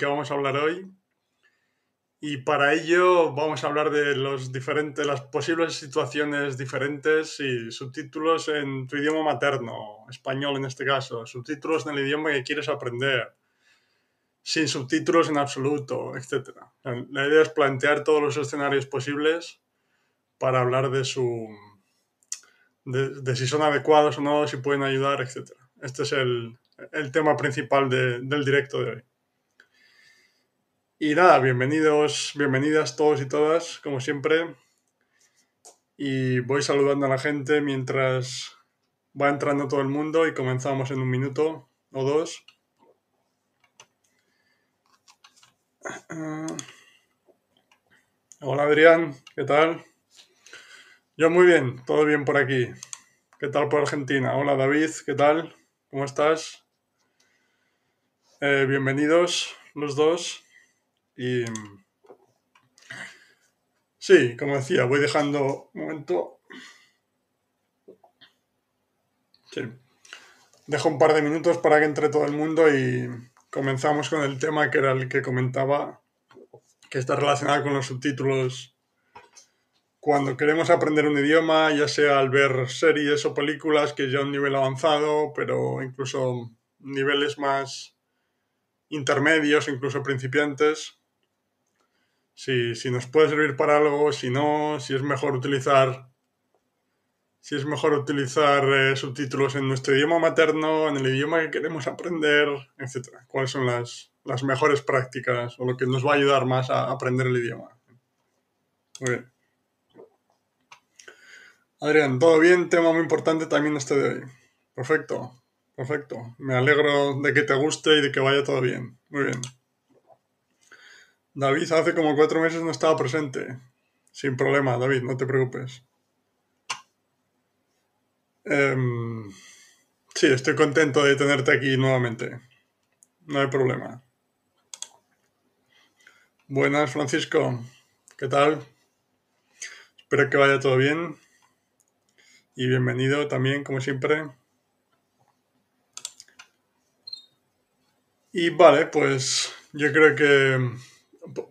que vamos a hablar hoy. Y para ello vamos a hablar de los diferentes, las posibles situaciones diferentes y subtítulos en tu idioma materno, español en este caso, subtítulos en el idioma que quieres aprender, sin subtítulos en absoluto, etc. La idea es plantear todos los escenarios posibles para hablar de su de, si son adecuados o no, si pueden ayudar, etc. Este es el, tema principal del directo de hoy. Y nada, bienvenidos, bienvenidas todos y todas, como siempre. Y voy saludando a la gente mientras va entrando todo el mundo y comenzamos en un minuto o dos. Hola Adrián, ¿qué tal? Yo muy bien, todo bien por aquí. ¿Qué tal por Argentina? Hola David, ¿qué tal? ¿Cómo estás? Eh, bienvenidos los dos. Y sí, como decía, voy dejando un momento. Sí. Dejo un par de minutos para que entre todo el mundo y comenzamos con el tema que era el que comentaba, que está relacionado con los subtítulos. Cuando queremos aprender un idioma, ya sea al ver series o películas que ya un nivel avanzado, pero incluso niveles más intermedios, incluso principiantes, si, nos puede servir para algo, si no, si es mejor utilizar si es mejor utilizar eh, subtítulos en nuestro idioma materno, en el idioma que queremos aprender, etc. ¿Cuáles son las, las mejores prácticas o lo que nos va a ayudar más a aprender el idioma? Muy bien. Adrián, ¿todo bien? Tema muy importante también este de hoy. Perfecto, perfecto. Me alegro de que te guste y de que vaya todo bien. Muy bien. David hace como cuatro meses no estaba presente. Sin problema, David, no te preocupes. Em, sí, estoy contento de tenerte aquí nuevamente. No hay problema. Buenas, Francisco. ¿Qué tal? Espero que vaya todo bien. Y bienvenido también, como siempre. Y vale, pues yo creo que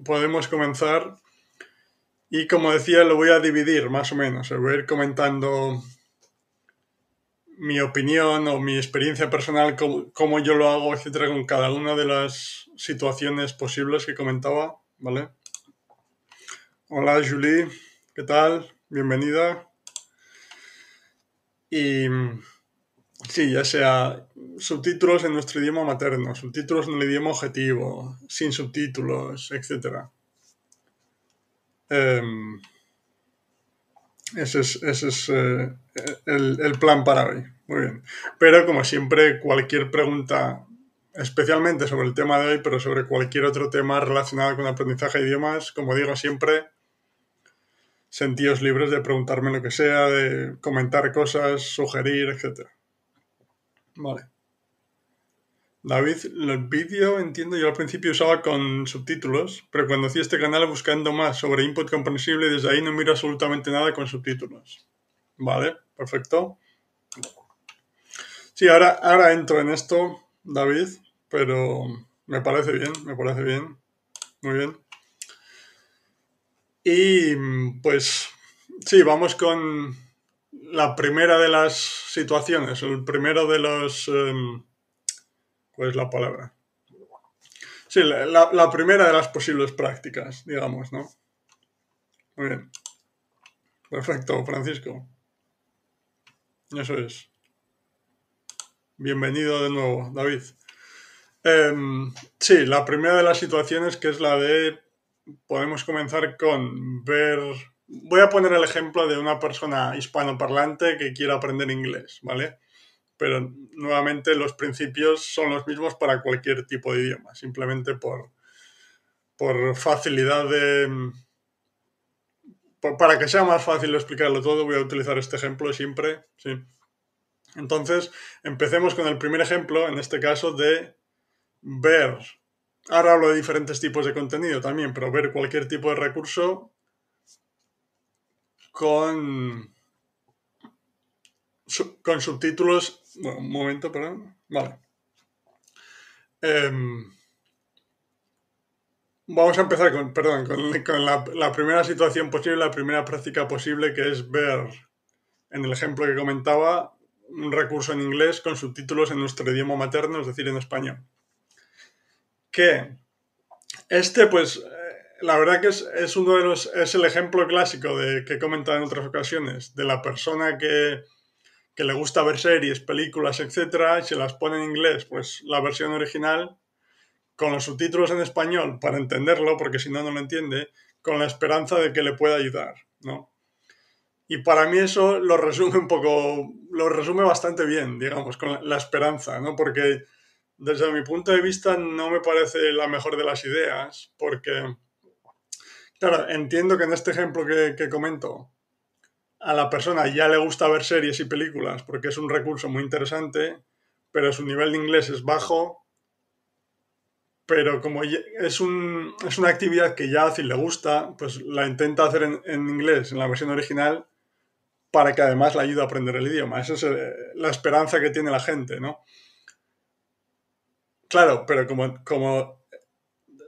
podemos comenzar. Y como decía, lo voy a dividir más o menos. Voy a ir comentando mi opinión o mi experiencia personal, cómo, yo lo hago, etcétera, con cada una de las situaciones posibles que comentaba, ¿vale? Hola Julie, ¿qué tal? Bienvenida. Y Sí, ya sea subtítulos en nuestro idioma materno, subtítulos en el idioma objetivo, sin subtítulos, etc. Em, ese es, eh, el, el, plan para hoy. Muy bien. Pero como siempre, cualquier pregunta, especialmente sobre el tema de hoy, pero sobre cualquier otro tema relacionado con aprendizaje de idiomas, como digo siempre, sentíos libres de preguntarme lo que sea, de comentar cosas, sugerir, etcétera. Vale. David, el vídeo entiendo yo al principio usaba con subtítulos, pero cuando hacía este canal buscando más sobre input comprensible, desde ahí no miro absolutamente nada con subtítulos. Vale, perfecto. Sí, ahora, ahora entro en esto, David, pero me parece bien, me parece bien. Muy bien. Y pues sí, vamos con la primera de las situaciones, el primero de los... Em, ¿Cuál es la palabra? Sí, la, primera de las posibles prácticas, digamos, ¿no? Muy bien. Perfecto, Francisco. Eso es. Bienvenido de nuevo, David. Em, sí, la primera de las situaciones que es la de... Podemos comenzar con ver voy a poner el ejemplo de una persona hispanoparlante que quiera aprender inglés, ¿vale? Pero nuevamente los principios son los mismos para cualquier tipo de idioma, simplemente por, por facilidad de... para que sea más fácil explicarlo todo, voy a utilizar este ejemplo siempre, ¿sí? Entonces, empecemos con el primer ejemplo, en este caso, de ver. Ahora hablo de diferentes tipos de contenido también, pero ver cualquier tipo de recurso con, con subtítulos. un momento, perdón. Vale. Em, vamos a empezar con, perdón, con, la, la, primera situación posible, la primera práctica posible, que es ver, en el ejemplo que comentaba, un recurso en inglés con subtítulos en nuestro idioma materno, es decir, en español. Que este, pues, la verdad que es, es, uno de los, es el ejemplo clásico de que he comentado en otras ocasiones, de la persona que, que le gusta ver series, películas, etcétera, y se las pone en inglés, pues la versión original, con los subtítulos en español para entenderlo, porque si no, no lo entiende, con la esperanza de que le pueda ayudar, ¿no? Y para mí eso lo resume un poco, lo resume bastante bien, digamos, con la esperanza, ¿no? Porque desde mi punto de vista no me parece la mejor de las ideas, porque, claro, entiendo que en este ejemplo que, que comento, a la persona ya le gusta ver series y películas porque es un recurso muy interesante, pero su nivel de inglés es bajo. Pero como es, un, es una actividad que ya hace y le gusta, pues la intenta hacer en, en, inglés, en la versión original, para que además le ayude a aprender el idioma. Esa es eh, la esperanza que tiene la gente, ¿no? Claro, pero como, como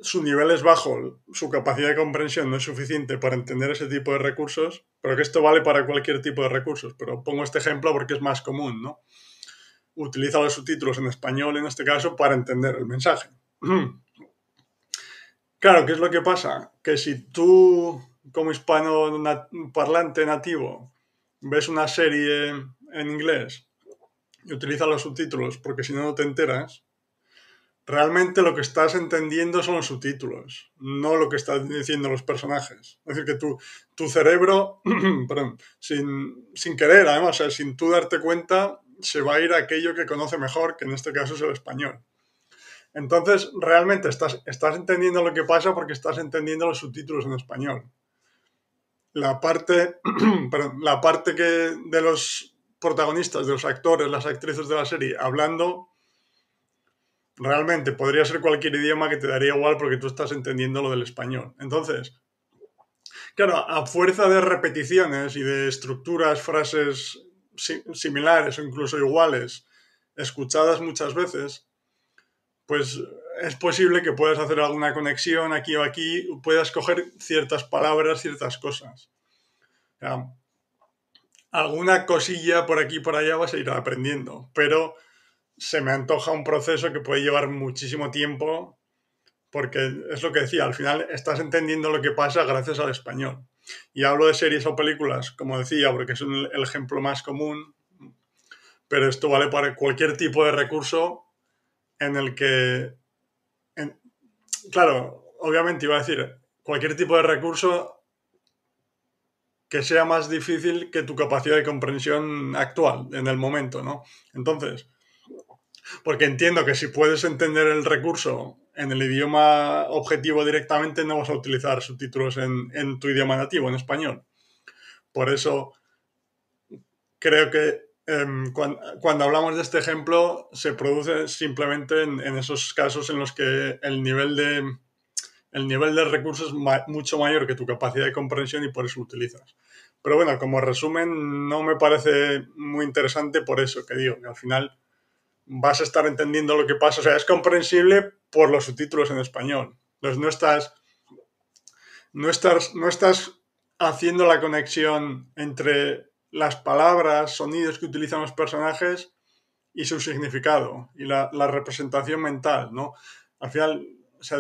su nivel es bajo, su capacidad de comprensión no es suficiente para entender ese tipo de recursos, pero que esto vale para cualquier tipo de recursos, pero pongo este ejemplo porque es más común, ¿no? Utiliza los subtítulos en español en este caso para entender el mensaje. Claro, ¿qué es lo que pasa? Que si tú, como hispano parlante nativo, ves una serie en inglés y utilizas los subtítulos porque si no, no te enteras, realmente lo que estás entendiendo son los subtítulos, no lo que están diciendo los personajes. Es decir, que tu, tu cerebro, perdón, sin, sin, querer, además, sin tú darte cuenta, se va a ir a aquello que conoce mejor, que en este caso es el español. Entonces, realmente estás, estás entendiendo lo que pasa porque estás entendiendo los subtítulos en español. La parte, la parte que de los protagonistas, de los actores, las actrices de la serie, hablando, realmente podría ser cualquier idioma que te daría igual porque tú estás entendiendo lo del español. Entonces, claro, a fuerza de repeticiones y de estructuras, frases similares o incluso iguales, escuchadas muchas veces, pues es posible que puedas hacer alguna conexión aquí o aquí, puedas coger ciertas palabras, ciertas cosas. alguna cosilla por aquí y por allá vas a ir aprendiendo, pero se me antoja un proceso que puede llevar muchísimo tiempo, porque es lo que decía, al final estás entendiendo lo que pasa gracias al español. Y hablo de series o películas, como decía, porque es el ejemplo más común, pero esto vale para cualquier tipo de recurso en el que, claro, obviamente iba a decir, cualquier tipo de recurso que sea más difícil que tu capacidad de comprensión actual en el momento, ¿no? Entonces, porque entiendo que si puedes entender el recurso en el idioma objetivo directamente, no vas a utilizar subtítulos en, tu idioma nativo, en español. Por eso creo que em, cuando, hablamos de este ejemplo se produce simplemente en, esos casos en los que el nivel de, el nivel de recursos es mucho mayor que tu capacidad de comprensión y por eso lo utilizas. Pero bueno, como resumen, no me parece muy interesante por eso que digo, que al final vas a estar entendiendo lo que pasa. O sea, es comprensible por los subtítulos en español. Entonces no estás, no estás, no estás haciendo la conexión entre las palabras, sonidos que utilizan los personajes y su significado y la, representación mental, ¿no? Al final, o sea,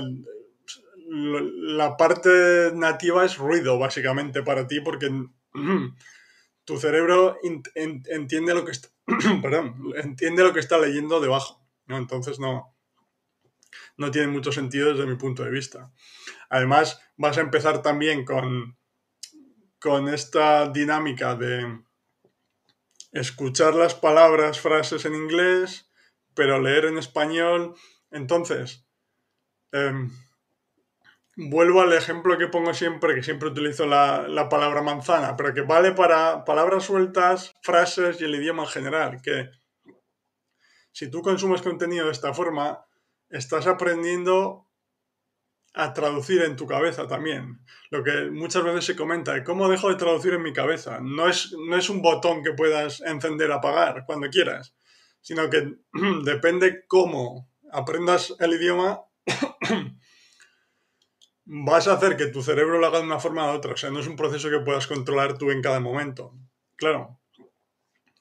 la parte nativa es ruido, básicamente, para ti, porque tu cerebro entiende lo que está, entiende lo que está leyendo debajo, ¿no? Entonces no, no tiene mucho sentido desde mi punto de vista. Además, vas a empezar también con, con esta dinámica de escuchar las palabras, frases en inglés, pero leer en español. Entonces, em, vuelvo al ejemplo que pongo siempre, que siempre utilizo la, palabra manzana, pero que vale para palabras sueltas, frases y el idioma en general, que si tú consumes contenido de esta forma, estás aprendiendo a traducir en tu cabeza también. Lo que muchas veces se comenta, ¿cómo dejo de traducir en mi cabeza? No es, no es un botón que puedas encender, apagar cuando quieras, sino que depende cómo aprendas el idioma vas a hacer que tu cerebro lo haga de una forma u otra. O sea, no es un proceso que puedas controlar tú en cada momento. Claro,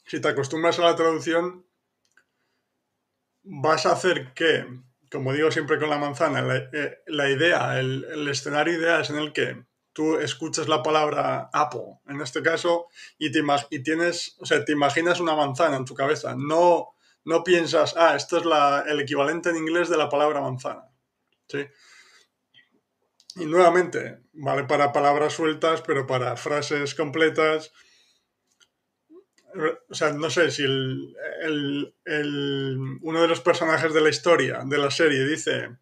si te acostumbras a la traducción, vas a hacer que, como digo siempre con la manzana, la, eh, idea, el, escenario ideal es en el que tú escuchas la palabra Apple, en este caso, y, te, y tienes, o sea, te imaginas una manzana en tu cabeza. No, no piensas, ah, esto es el equivalente en inglés de la palabra manzana. ¿Sí? Y nuevamente, vale para palabras sueltas, pero para frases completas. O sea, no sé si el, uno de los personajes de la historia, de la serie, dice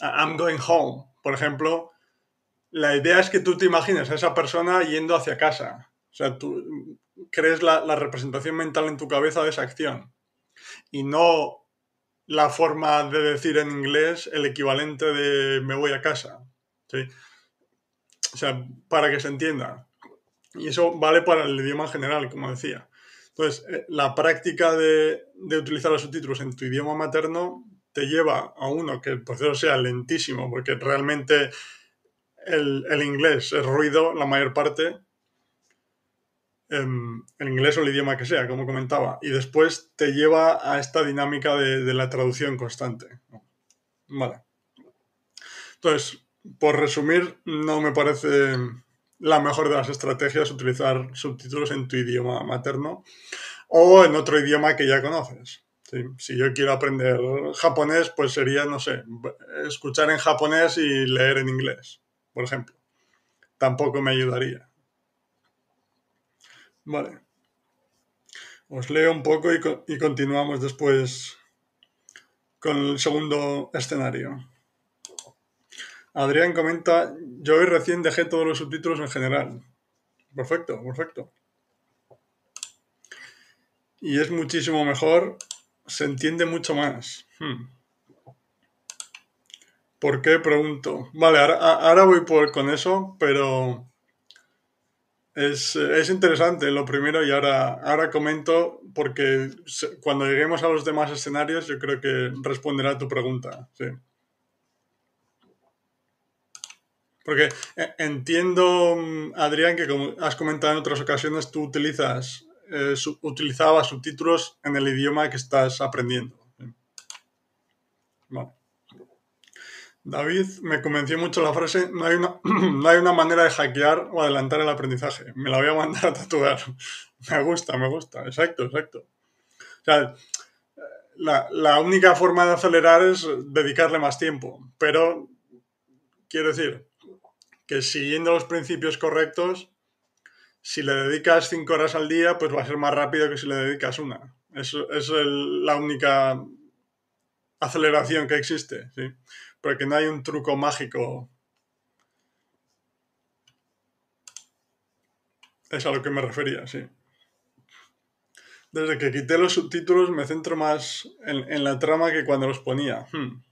I'm going home, por ejemplo, la idea es que tú te imagines a esa persona yendo hacia casa. O sea, tú crees la, la representación mental en tu cabeza de esa acción. Y no la forma de decir en inglés el equivalente de me voy a casa. ¿sí? O sea, para que se entienda. Y eso vale para el idioma en general, como decía. Entonces, eh, la práctica de, utilizar los subtítulos en tu idioma materno te lleva a uno que el proceso sea lentísimo, porque realmente el, el inglés es ruido la mayor parte, el inglés o el idioma que sea, como comentaba, y después te lleva a esta dinámica de, la traducción constante. Vale. Entonces, por resumir, no me parece la mejor de las estrategias utilizar subtítulos en tu idioma materno o en otro idioma que ya conoces. Si yo quiero aprender japonés, pues sería, no sé, escuchar en japonés y leer en inglés, por ejemplo. Tampoco me ayudaría. Vale. Os leo un poco y, continuamos después con el segundo escenario. Adrián comenta, yo hoy recién dejé todos los subtítulos en general. Perfecto, perfecto. Y es muchísimo mejor, se entiende mucho más. Hmm. ¿Por qué? Pregunto. Vale, ahora, voy por, con eso, pero es, interesante lo primero y ahora, ahora comento porque cuando lleguemos a los demás escenarios yo creo que responderá tu pregunta. Sí. Porque eh, entiendo, mm, Adrián, que como has comentado en otras ocasiones, tú utilizas, eh, utilizabas subtítulos en el idioma que estás aprendiendo. Vale. David me convenció mucho la frase, no hay, una, no hay una manera de hackear o adelantar el aprendizaje. Me la voy a mandar a tatuar. Me gusta, me gusta. Exacto, exacto. O sea, la, la única forma de acelerar es dedicarle más tiempo. Pero, quiero decir, que siguiendo los principios correctos, si le dedicas cinco horas al día, pues va a ser más rápido que si le dedicas una. Eso, es la única aceleración que existe, ¿sí? Porque no hay un truco mágico. Es a lo que me refería, sí. Desde que quité los subtítulos me centro más en, la trama que cuando los ponía. Hmm.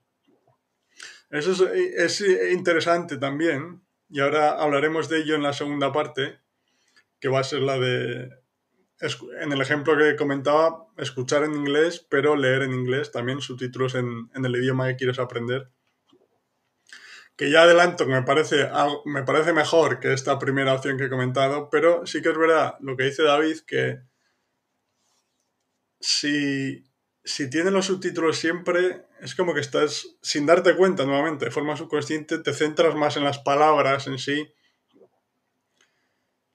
Eso es, es, interesante también. Y ahora hablaremos de ello en la segunda parte, que va a ser la de, en el ejemplo que comentaba, escuchar en inglés, pero leer en inglés, también subtítulos en, en el idioma que quieres aprender que ya adelanto que me parece, me parece mejor que esta primera opción que he comentado, pero sí que es verdad lo que dice David, que si, si tienes los subtítulos siempre, es como que estás, sin darte cuenta nuevamente, de forma subconsciente, te centras más en las palabras en sí,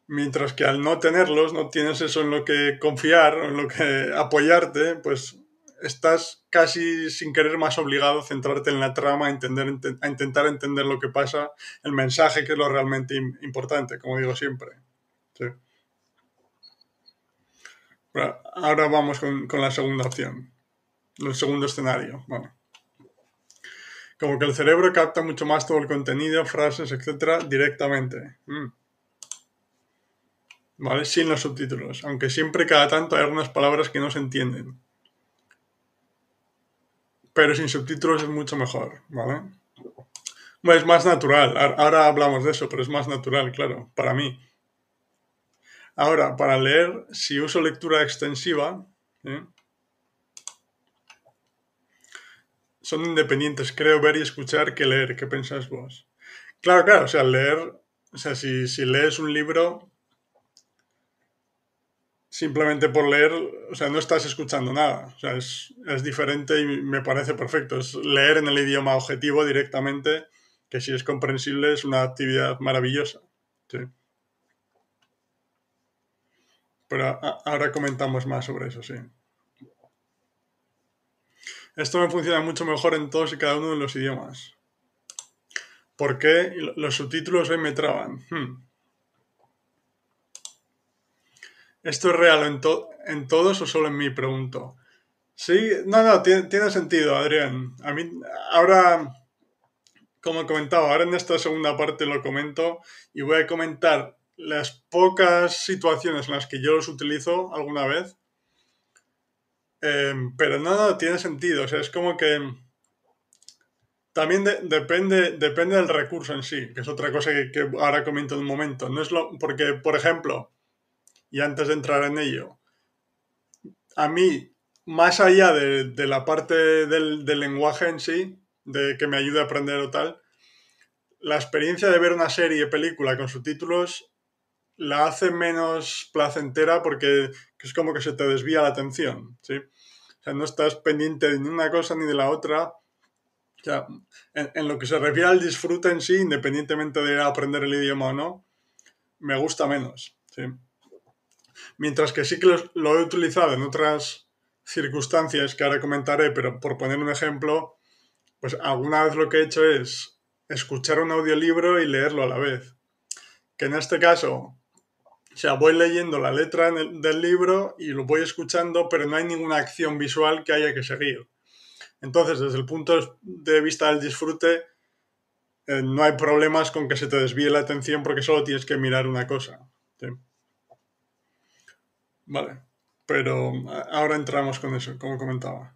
mientras que al no tenerlos, no tienes eso en lo que confiar, en lo que apoyarte, pues estás casi sin querer más obligado a centrarte en la trama, a, entender, a intentar entender lo que pasa, el mensaje, que es lo realmente importante, como digo siempre. Ahora vamos con, la segunda opción, el segundo escenario. Bueno. Como que el cerebro capta mucho más todo el contenido, frases, etcétera, directamente. Mm. ¿Vale? Sin los subtítulos. Aunque siempre cada tanto hay algunas palabras que no se entienden pero sin subtítulos es mucho mejor, ¿vale? Bueno, es más natural, ahora hablamos de eso, pero es más natural, claro, para mí. Ahora, para leer, si uso lectura extensiva, ¿eh? son independientes, creo ver y escuchar que leer, ¿qué pensáis vos? Claro, claro, o sea, leer, o sea, si, si lees un libro, simplemente por leer, o sea, no estás escuchando nada. O sea, es, es, diferente y me parece perfecto. Es leer en el idioma objetivo directamente, que si es comprensible es una actividad maravillosa. Sí. Pero ahora comentamos más sobre eso, sí. Esto me funciona mucho mejor en todos y cada uno de los idiomas. ¿Por qué los subtítulos hoy me traban? Hmm. ¿Esto es real en, en, todos o solo en mí? Pregunto. Sí, no, no, tiene, sentido, Adrián. A mí, ahora, como comentaba, ahora en esta segunda parte lo comento y voy a comentar las pocas situaciones en las que yo los utilizo alguna vez. Eh, pero no, no, tiene sentido. O sea, es como que también depende, depende del recurso en sí, que es otra cosa que, que, ahora comento en un momento. No es lo, porque, por ejemplo, y antes de entrar en ello, a mí, más allá de, de la parte del, del, lenguaje en sí, de que me ayude a aprender o tal, la experiencia de ver una serie, película con subtítulos, la hace menos placentera porque es como que se te desvía la atención, ¿sí? O sea, no estás pendiente de ni una cosa ni de la otra. O sea, en, en lo que se refiere al disfrute en sí, independientemente de aprender el idioma o no, me gusta menos, ¿sí? Mientras que sí que lo, he utilizado en otras circunstancias que ahora comentaré, pero por poner un ejemplo, pues alguna vez lo que he hecho es escuchar un audiolibro y leerlo a la vez. Que en este caso, o sea, voy leyendo la letra el, del libro y lo voy escuchando, pero no hay ninguna acción visual que haya que seguir. Entonces, desde el punto de vista del disfrute, eh, no hay problemas con que se te desvíe la atención porque solo tienes que mirar una cosa. Vale, pero ahora entramos con eso, como comentaba.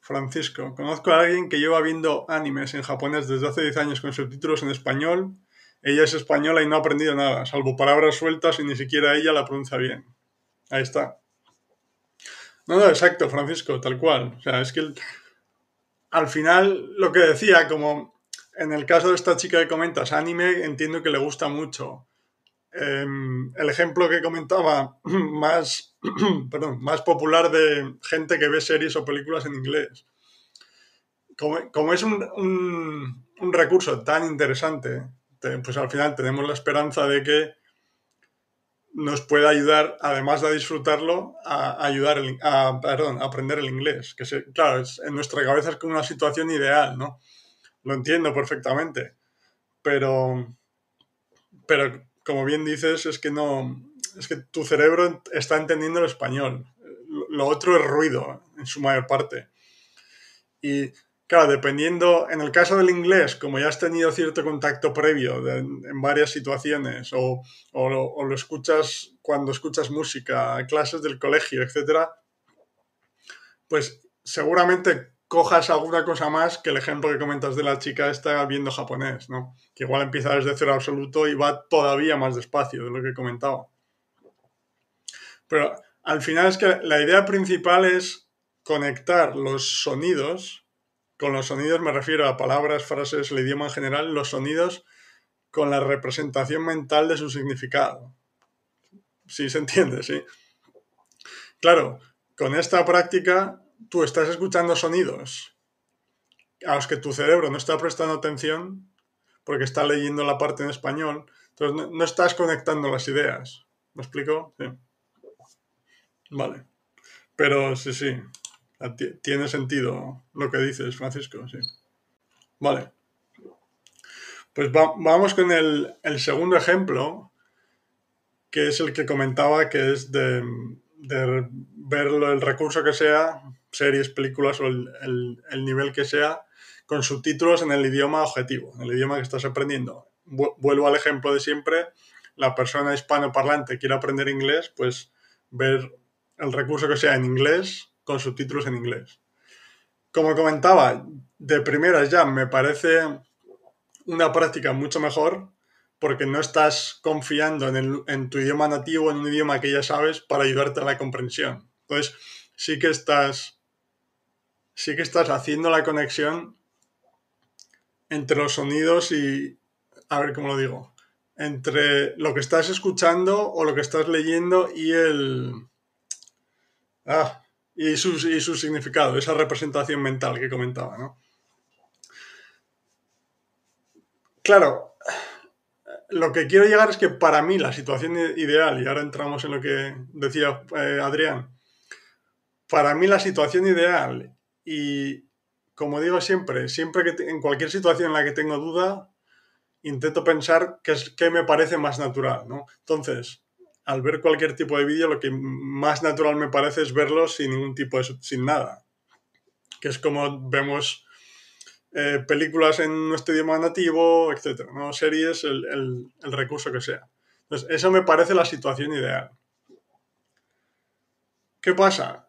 Francisco, conozco a alguien que lleva viendo animes en japonés desde hace 10 años con subtítulos en español. Ella es española y no ha aprendido nada, salvo palabras sueltas y ni siquiera ella la pronuncia bien. Ahí está. No, no, exacto, Francisco, tal cual. O sea, es que al final lo que decía, como en el caso de esta chica que comentas, anime, entiendo que le gusta mucho eh, el ejemplo que comentaba más, perdón, más popular de gente que ve series o películas en inglés. Como, es un, recurso tan interesante, pues al final tenemos la esperanza de que nos pueda ayudar, además de disfrutarlo, a ayudar a, perdón, a aprender el inglés. Que claro, en nuestra cabeza es como una situación ideal, ¿no? Lo entiendo perfectamente. Pero, pero como bien dices, es que no. Es que tu cerebro está entendiendo el español. Lo otro es ruido, en su mayor parte. Y claro, dependiendo, en el caso del inglés, como ya has tenido cierto contacto previo en varias situaciones, o, o, lo, o, lo, escuchas cuando escuchas música, clases del colegio, etc., pues seguramente cojas alguna cosa más que el ejemplo que comentas de la chica está viendo japonés, ¿no? Que igual empieza desde cero absoluto y va todavía más despacio de lo que comentaba. Pero al final es que la idea principal es conectar los sonidos, con los sonidos me refiero a palabras, frases, el idioma en general, los sonidos con la representación mental de su significado. Sí, se entiende, sí. Claro, con esta práctica tú estás escuchando sonidos a los que tu cerebro no está prestando atención porque está leyendo la parte en español, entonces no, estás conectando las ideas. ¿Me explico? Sí. Vale. Pero sí, sí. Tiene sentido lo que dices, Francisco, sí. Vale. Pues va, vamos con el, el, segundo ejemplo, que es el que comentaba, que es de, de ver el recurso que sea, series, películas o el, el, el, nivel que sea, con subtítulos en el idioma objetivo, en el idioma que estás aprendiendo. Vuelvo al ejemplo de siempre, la persona hispanoparlante quiere aprender inglés, pues ver el recurso que sea en inglés con subtítulos en inglés. Como comentaba, de primeras ya me parece una práctica mucho mejor porque no estás confiando en, en, tu idioma nativo, en un idioma que ya sabes, para ayudarte a la comprensión. Entonces, sí que estás, sí que estás haciendo la conexión entre los sonidos y, a ver cómo lo digo, entre lo que estás escuchando o lo que estás leyendo y el... Ah, y su, y su significado, esa representación mental que comentaba, ¿no? Claro, lo que quiero llegar es que para mí la situación ideal, y ahora entramos en lo que decía eh, Adrián, para mí la situación ideal, y como digo siempre, siempre que en cualquier situación en la que tengo duda, intento pensar qué, es, qué me parece más natural, ¿no? Entonces, al ver cualquier tipo de vídeo, lo que más natural me parece es verlo sin ningún tipo de... sin nada. Que es como vemos eh, películas en nuestro idioma nativo, ¿no? Series, el, el, recurso que sea. Entonces, eso me parece la situación ideal. ¿Qué pasa?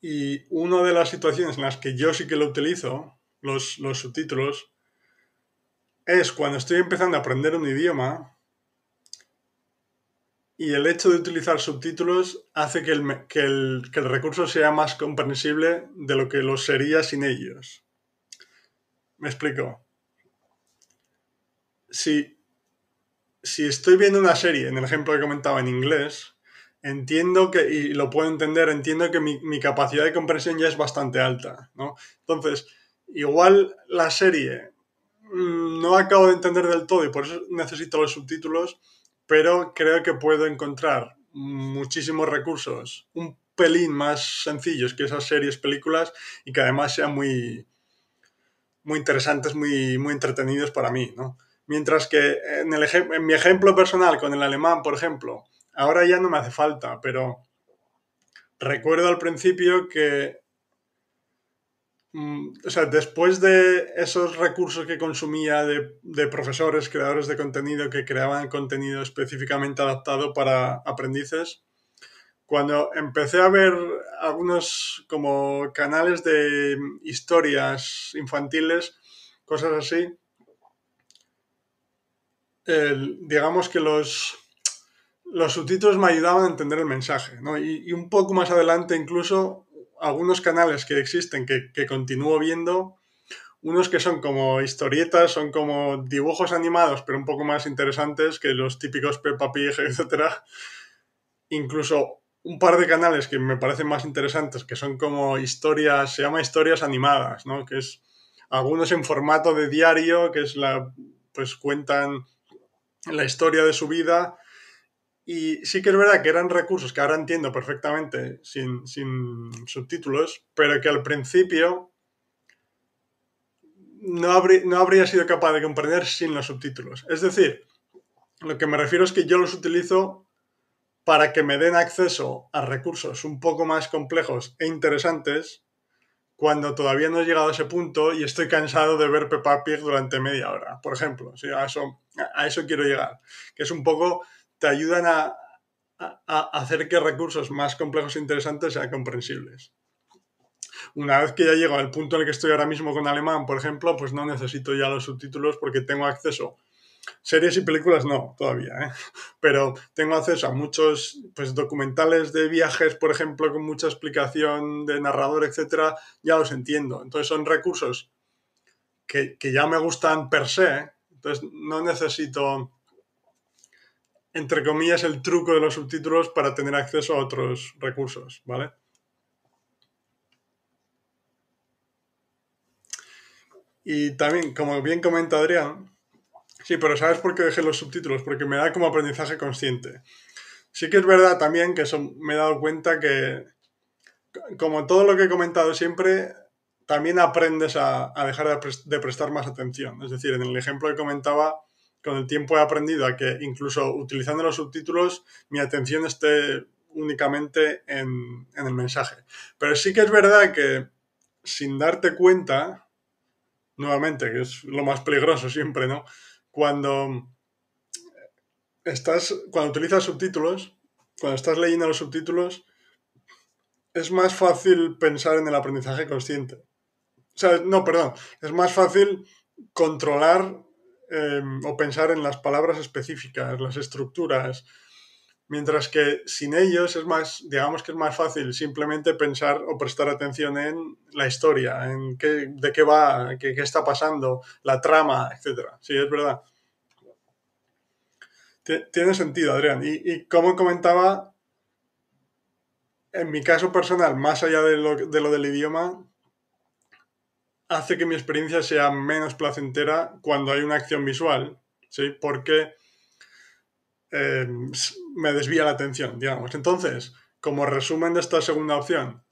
Y una de las situaciones en las que yo sí que lo utilizo, los, los subtítulos, es cuando estoy empezando a aprender un idioma y el hecho de utilizar subtítulos hace que el, que, el, que el, recurso sea más comprensible de lo que lo sería sin ellos. Me explico. Si, si estoy viendo una serie, en el ejemplo que comentaba en inglés, entiendo que, y lo puedo entender, entiendo que mi, mi, capacidad de comprensión ya es bastante alta, ¿no? Entonces, igual la serie mmm, no acabo de entender del todo y por eso necesito los subtítulos, pero creo que puedo encontrar muchísimos recursos, un pelín más sencillos que esas series, películas, y que además sean muy, muy interesantes, muy, muy entretenidos para mí, ¿no? Mientras que en, el, en mi ejemplo personal con el alemán, por ejemplo, Ahora ya no me hace falta, pero recuerdo al principio que, mm, o sea, después de esos recursos que consumía de, profesores, creadores de contenido que creaban contenido específicamente adaptado para aprendices, cuando empecé a ver algunos como canales de historias infantiles, cosas así, digamos que los los subtítulos me ayudaban a entender el mensaje, ¿no? Y, un poco más adelante incluso algunos canales que existen que, que, continúo viendo, unos que son como historietas, son como dibujos animados, pero un poco más interesantes que los típicos Peppa Pig, etc. Incluso un par de canales que me parecen más interesantes, que son como historias, se llama historias animadas, ¿no? Que es algunos en formato de diario, que es la, pues cuentan la historia de su vida y sí que es verdad que eran recursos que ahora entiendo perfectamente sin, sin subtítulos, pero que al principio no, no habría sido capaz de comprender sin los subtítulos. Es decir, lo que me refiero es que yo los utilizo para que me den acceso a recursos un poco más complejos e interesantes cuando todavía no he llegado a ese punto y estoy cansado de ver Peppa Pig durante media hora, por ejemplo. ¿sí? A, eso, a eso quiero llegar. Que es un poco te ayudan a, hacer que recursos más complejos e interesantes sean comprensibles. Una vez que ya llego al punto en el que estoy ahora mismo con alemán, por ejemplo, pues no necesito ya los subtítulos porque tengo acceso. Series y películas no, todavía, ¿eh? pero tengo acceso a muchos pues, documentales de viajes, por ejemplo, con mucha explicación de narrador, etcétera, ya los entiendo. Entonces son recursos que, que ya me gustan per se, entonces no necesito entre comillas, el truco de los subtítulos para tener acceso a otros recursos, ¿vale? Y también, como bien comenta Adrián, sí, pero ¿sabes por qué dejé los subtítulos? Porque me da como aprendizaje consciente. Sí que es verdad también que me he dado cuenta que, como todo lo que he comentado siempre, también aprendes a, dejar de prestar más atención. Es decir, en el ejemplo que comentaba, con el tiempo he aprendido a que incluso utilizando los subtítulos mi atención esté únicamente en, en, el mensaje. Pero sí que es verdad que sin darte cuenta, nuevamente, que es lo más peligroso siempre, ¿no? Cuando estás, cuando utilizas subtítulos, cuando estás leyendo los subtítulos, es más fácil pensar en el aprendizaje consciente. O sea, no, perdón, es más fácil controlar eh, o pensar en las palabras específicas, las estructuras, Mientras que sin ellos es más, digamos que es más fácil simplemente pensar o prestar atención en la historia, en qué, de qué va, qué, qué está pasando, la trama, etc. Sí, es verdad. Tiene sentido, Adrián. Y, y como comentaba, en mi caso personal, más allá de lo, de lo del idioma, hace que mi experiencia sea menos placentera cuando hay una acción visual, ¿sí? Porque eh, me desvía la atención, digamos. Entonces, como resumen de esta segunda opción,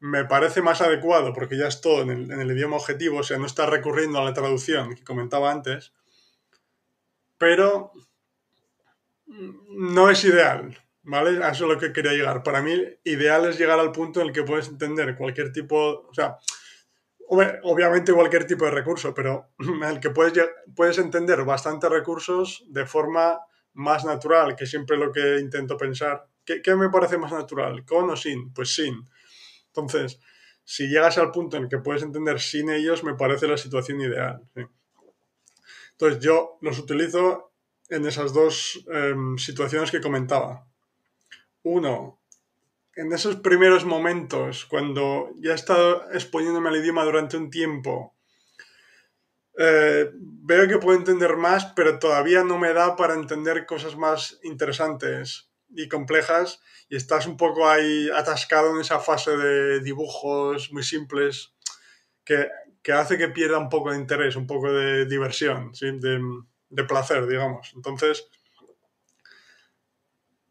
me parece más adecuado, porque ya es todo en el, en el idioma objetivo, o sea, no está recurriendo a la traducción que comentaba antes, pero no es ideal, ¿vale? A eso es lo que quería llegar. Para mí, ideal es llegar al punto en el que puedes entender cualquier tipo, o sea, obviamente cualquier tipo de recurso, pero el que puedes, puedes entender bastantes recursos de forma más natural, que siempre lo que intento pensar. ¿Qué, ¿Qué, me parece más natural? ¿Con o sin? Pues sin. Entonces, si llegas al punto en que puedes entender sin ellos, me parece la situación ideal. Entonces, yo los utilizo en esas dos eh, situaciones que comentaba. Uno, en esos primeros momentos, cuando ya he estado exponiéndome al idioma durante un tiempo, eh, veo que puedo entender más, pero todavía no me da para entender cosas más interesantes y complejas y estás un poco ahí atascado en esa fase de dibujos muy simples que, que hace que pierda un poco de interés, un poco de diversión, de, de placer, digamos. Entonces,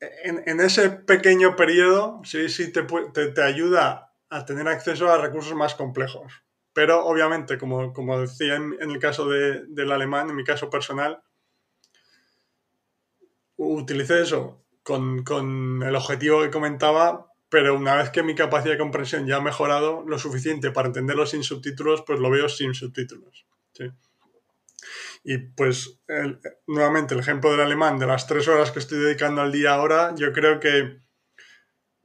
en, ese pequeño periodo, sí, sí te, te, te, ayuda a tener acceso a recursos más complejos. Pero obviamente, como, como decía en, en el caso de, del alemán, en mi caso personal, utilicé eso con, con, el objetivo que comentaba, pero una vez que mi capacidad de comprensión ya ha mejorado lo suficiente para entenderlo sin subtítulos, pues lo veo sin subtítulos. ¿sí? Y pues el, nuevamente el ejemplo del alemán, de las tres horas que estoy dedicando al día ahora, yo creo que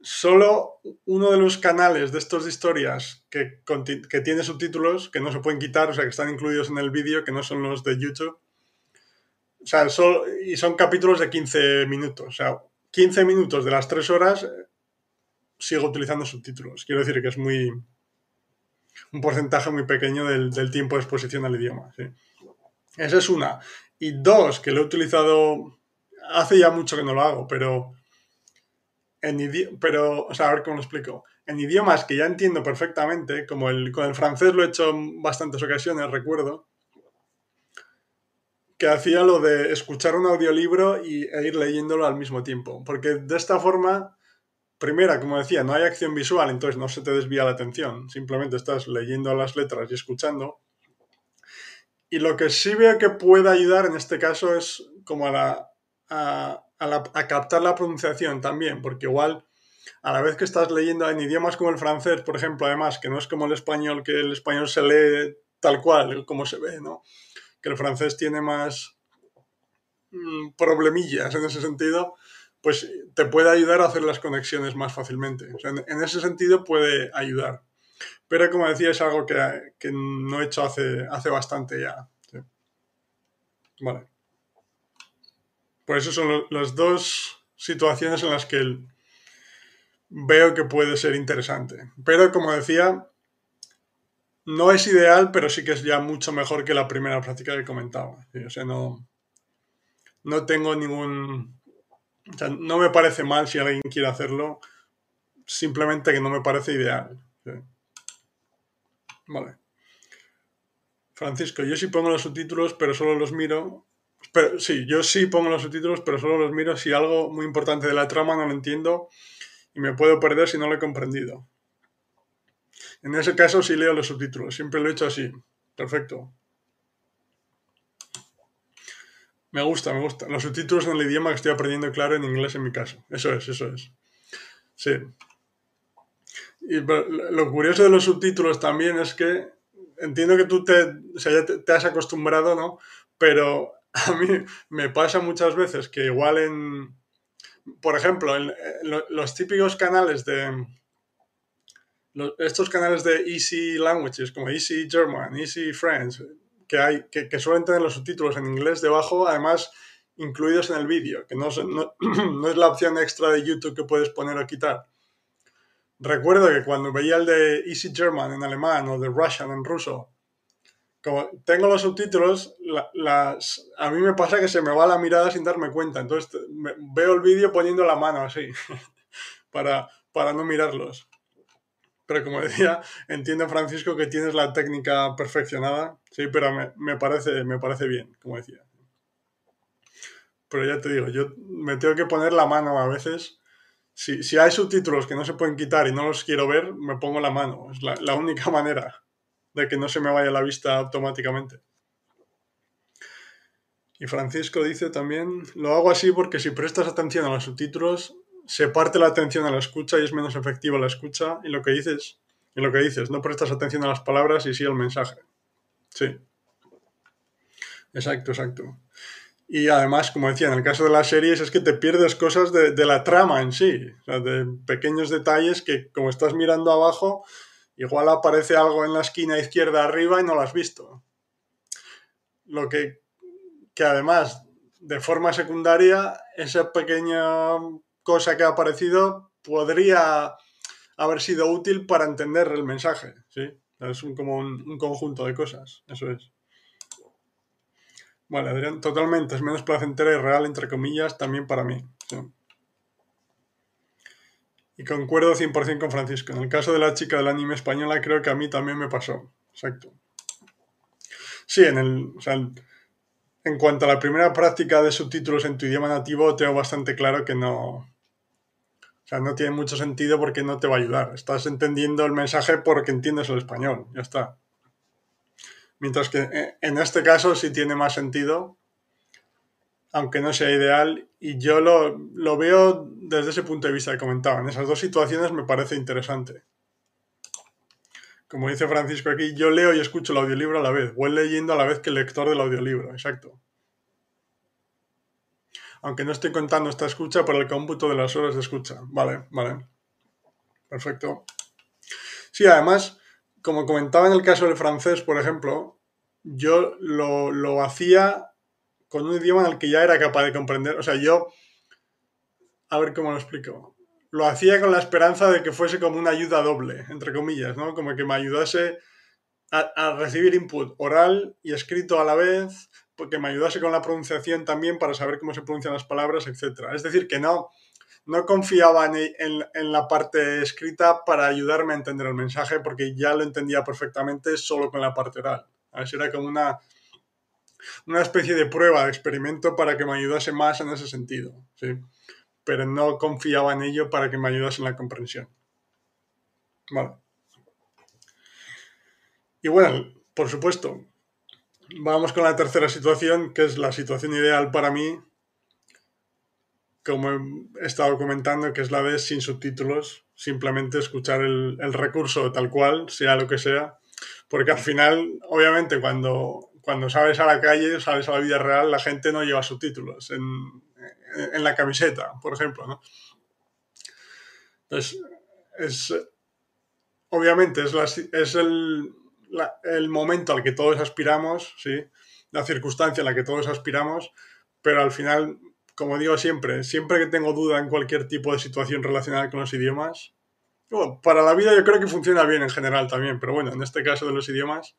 solo uno de los canales de estos de historias que, que tiene subtítulos, que no se pueden quitar, o sea, que están incluidos en el vídeo, que no son los de YouTube. O sea, son, y son capítulos de 15 minutos. O sea, 15 minutos de las tres horas sigo utilizando subtítulos. Quiero decir que es muy un porcentaje muy pequeño del, del tiempo de exposición al idioma. ¿sí? Esa es una. Y dos, que lo he utilizado hace ya mucho que no lo hago, pero en pero, o sea, a ver cómo lo explico. En idiomas que ya entiendo perfectamente, como el, con el francés lo he hecho en bastantes ocasiones, recuerdo, que hacía lo de escuchar un audiolibro y, e ir leyéndolo al mismo tiempo. Porque de esta forma, primera, como decía, no hay acción visual, entonces no se te desvía la atención. Simplemente estás leyendo las letras y escuchando. Y lo que sí veo que puede ayudar en este caso es como a, la, a, a, la, a, captar la pronunciación también, porque igual a la vez que estás leyendo en idiomas como el francés, por ejemplo, además, que no es como el español, que el español se lee tal cual, como se ve, ¿no? Que el francés tiene más mmm, problemillas en ese sentido, pues te puede ayudar a hacer las conexiones más fácilmente. En ese sentido puede ayudar. Pero como decía, es algo que, que no he hecho hace, hace bastante ya. ¿sí? Vale. Pues eso son las dos situaciones en las que veo que puede ser interesante. Pero como decía, no es ideal, pero sí que es ya mucho mejor que la primera práctica que comentaba. ¿sí? O sea, no, no tengo ningún... O sea, no me parece mal si alguien quiere hacerlo, simplemente que no me parece ideal. Vale. Francisco, yo sí pongo los subtítulos, pero solo los miro. Pero, sí, yo sí pongo los subtítulos, pero solo los miro si algo muy importante de la trama no lo entiendo y me puedo perder si no lo he comprendido. En ese caso sí leo los subtítulos, siempre lo he hecho así. Perfecto. Me gusta, me gusta. Los subtítulos en el idioma que estoy aprendiendo claro en inglés en mi caso. Eso es, eso es. Sí. Y lo curioso de los subtítulos también es que entiendo que tú te, o sea, ya te, has acostumbrado, ¿no? Pero a mí me pasa muchas veces que igual en, por ejemplo, en, los típicos canales de, estos canales de Easy Languages, como Easy German, Easy French, que, hay, que, suelen tener los subtítulos en inglés debajo, además incluidos en el vídeo, que no, no, es la opción extra de YouTube que puedes poner o quitar. Recuerdo que cuando veía el de Easy German en alemán o de Russian en ruso, como tengo los subtítulos, las, a mí me pasa que se me va la mirada sin darme cuenta. Entonces veo el vídeo poniendo la mano así, para, para no mirarlos. Pero como decía, entiendo, Francisco, que tienes la técnica perfeccionada. Sí, pero me, me, parece, me parece bien, como decía. Pero ya te digo, yo me tengo que poner la mano a veces. Si, si hay subtítulos que no se pueden quitar y no los quiero ver, me pongo la mano. Es la, única manera de que no se me vaya la vista automáticamente. Y Francisco dice también, lo hago así porque si prestas atención a los subtítulos, se parte la atención a la escucha y es menos efectiva la escucha y lo que dices, y lo que dices, no prestas atención a las palabras y sí al mensaje. Sí. Exacto, exacto. Y además, como decía, en el caso de las series es que te pierdes cosas de, de la trama en sí, o sea, de pequeños detalles que como estás mirando abajo, igual aparece algo en la esquina izquierda arriba y no lo has visto. Lo que, que además, de forma secundaria, esa pequeña cosa que ha aparecido podría haber sido útil para entender el mensaje, ¿sí? Es como un conjunto de cosas, eso es. Vale, Adrián, totalmente, es menos placentera y real, entre comillas, también para mí. Y concuerdo 100% con Francisco. En el caso de la chica del anime española, creo que a mí también me pasó. Exacto. Sí, en el. O sea, en cuanto a la primera práctica de subtítulos en tu idioma nativo, tengo bastante claro que no. O sea, no tiene mucho sentido porque no te va a ayudar. Estás entendiendo el mensaje porque entiendes el español. Ya está. Mientras que eh, en este caso sí tiene más sentido, aunque no sea ideal, y yo lo, lo veo desde ese punto de vista que comentaba. En esas dos situaciones me parece interesante. Como dice Francisco aquí, yo leo y escucho el audiolibro a la vez. Voy leyendo a la vez que el lector del audiolibro, exacto. Aunque no estoy contando esta escucha por el cómputo de las horas de escucha. Vale, vale. Perfecto. Sí, además, como comentaba en el caso del francés, por ejemplo, yo lo, hacía con un idioma en el que ya era capaz de comprender. O sea, yo, a ver cómo lo explico. Lo hacía con la esperanza de que fuese como una ayuda doble, entre comillas, ¿no? Como que me ayudase a, a recibir input oral y escrito a la vez, porque me ayudase con la pronunciación también para saber cómo se pronuncian las palabras, etc. Es decir, que no, no confiaba en, la parte escrita para ayudarme a entender el mensaje porque ya lo entendía perfectamente solo con la parte oral. A ver, era como una, una especie de prueba, de experimento para que me ayudase más en ese sentido. ¿sí? Pero no confiaba en ello para que me ayudase en la comprensión. Vale. Y bueno, por supuesto, vamos con la tercera situación, que es la situación ideal para mí como he estado comentando, que es la de sin subtítulos, simplemente escuchar el, recurso tal cual, sea lo que sea, porque al final, obviamente, cuando, cuando sales a la calle, sales a la vida real, la gente no lleva subtítulos en, en la camiseta, por ejemplo. Entonces, es, obviamente, es, es el, el momento al que todos aspiramos, ¿sí? La circunstancia en la que todos aspiramos, pero al final como digo siempre, siempre que tengo duda en cualquier tipo de situación relacionada con los idiomas, para la vida yo creo que funciona bien en general también, pero bueno, en este caso de los idiomas,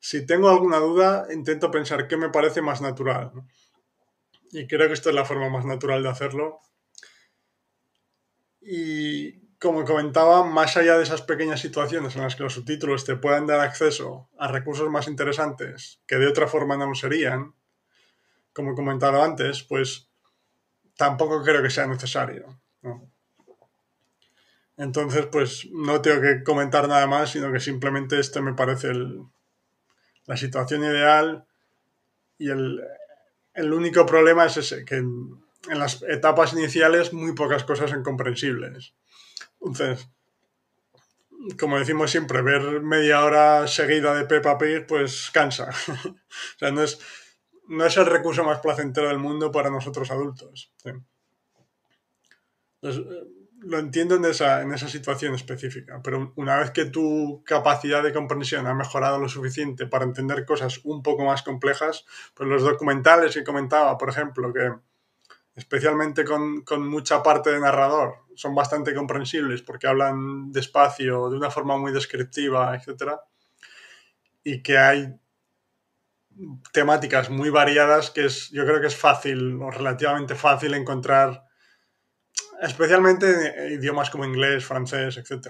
si tengo alguna duda, intento pensar qué me parece más natural. Y creo que esta es la forma más natural de hacerlo. Y como comentaba, más allá de esas pequeñas situaciones en las que los subtítulos te puedan dar acceso a recursos más interesantes que de otra forma no serían, como he comentado antes, pues tampoco creo que sea necesario. Entonces, pues no tengo que comentar nada más, sino que simplemente este me parece la situación ideal y el, único problema es ese, que en, las etapas iniciales muy pocas cosas son comprensibles. Entonces, como decimos siempre, ver media hora seguida de Peppa Pig, pues cansa. o sea, no es, no es el recurso más placentero del mundo para nosotros adultos. lo entiendo en esa, en esa situación específica, pero una vez que tu capacidad de comprensión ha mejorado lo suficiente para entender cosas un poco más complejas, pues los documentales que comentaba, por ejemplo, que especialmente con, con mucha parte de narrador, son bastante comprensibles porque hablan despacio, de una forma muy descriptiva, etc. Y que hay temáticas muy variadas que es, yo creo que es fácil o relativamente fácil encontrar especialmente en idiomas como inglés, francés, etc.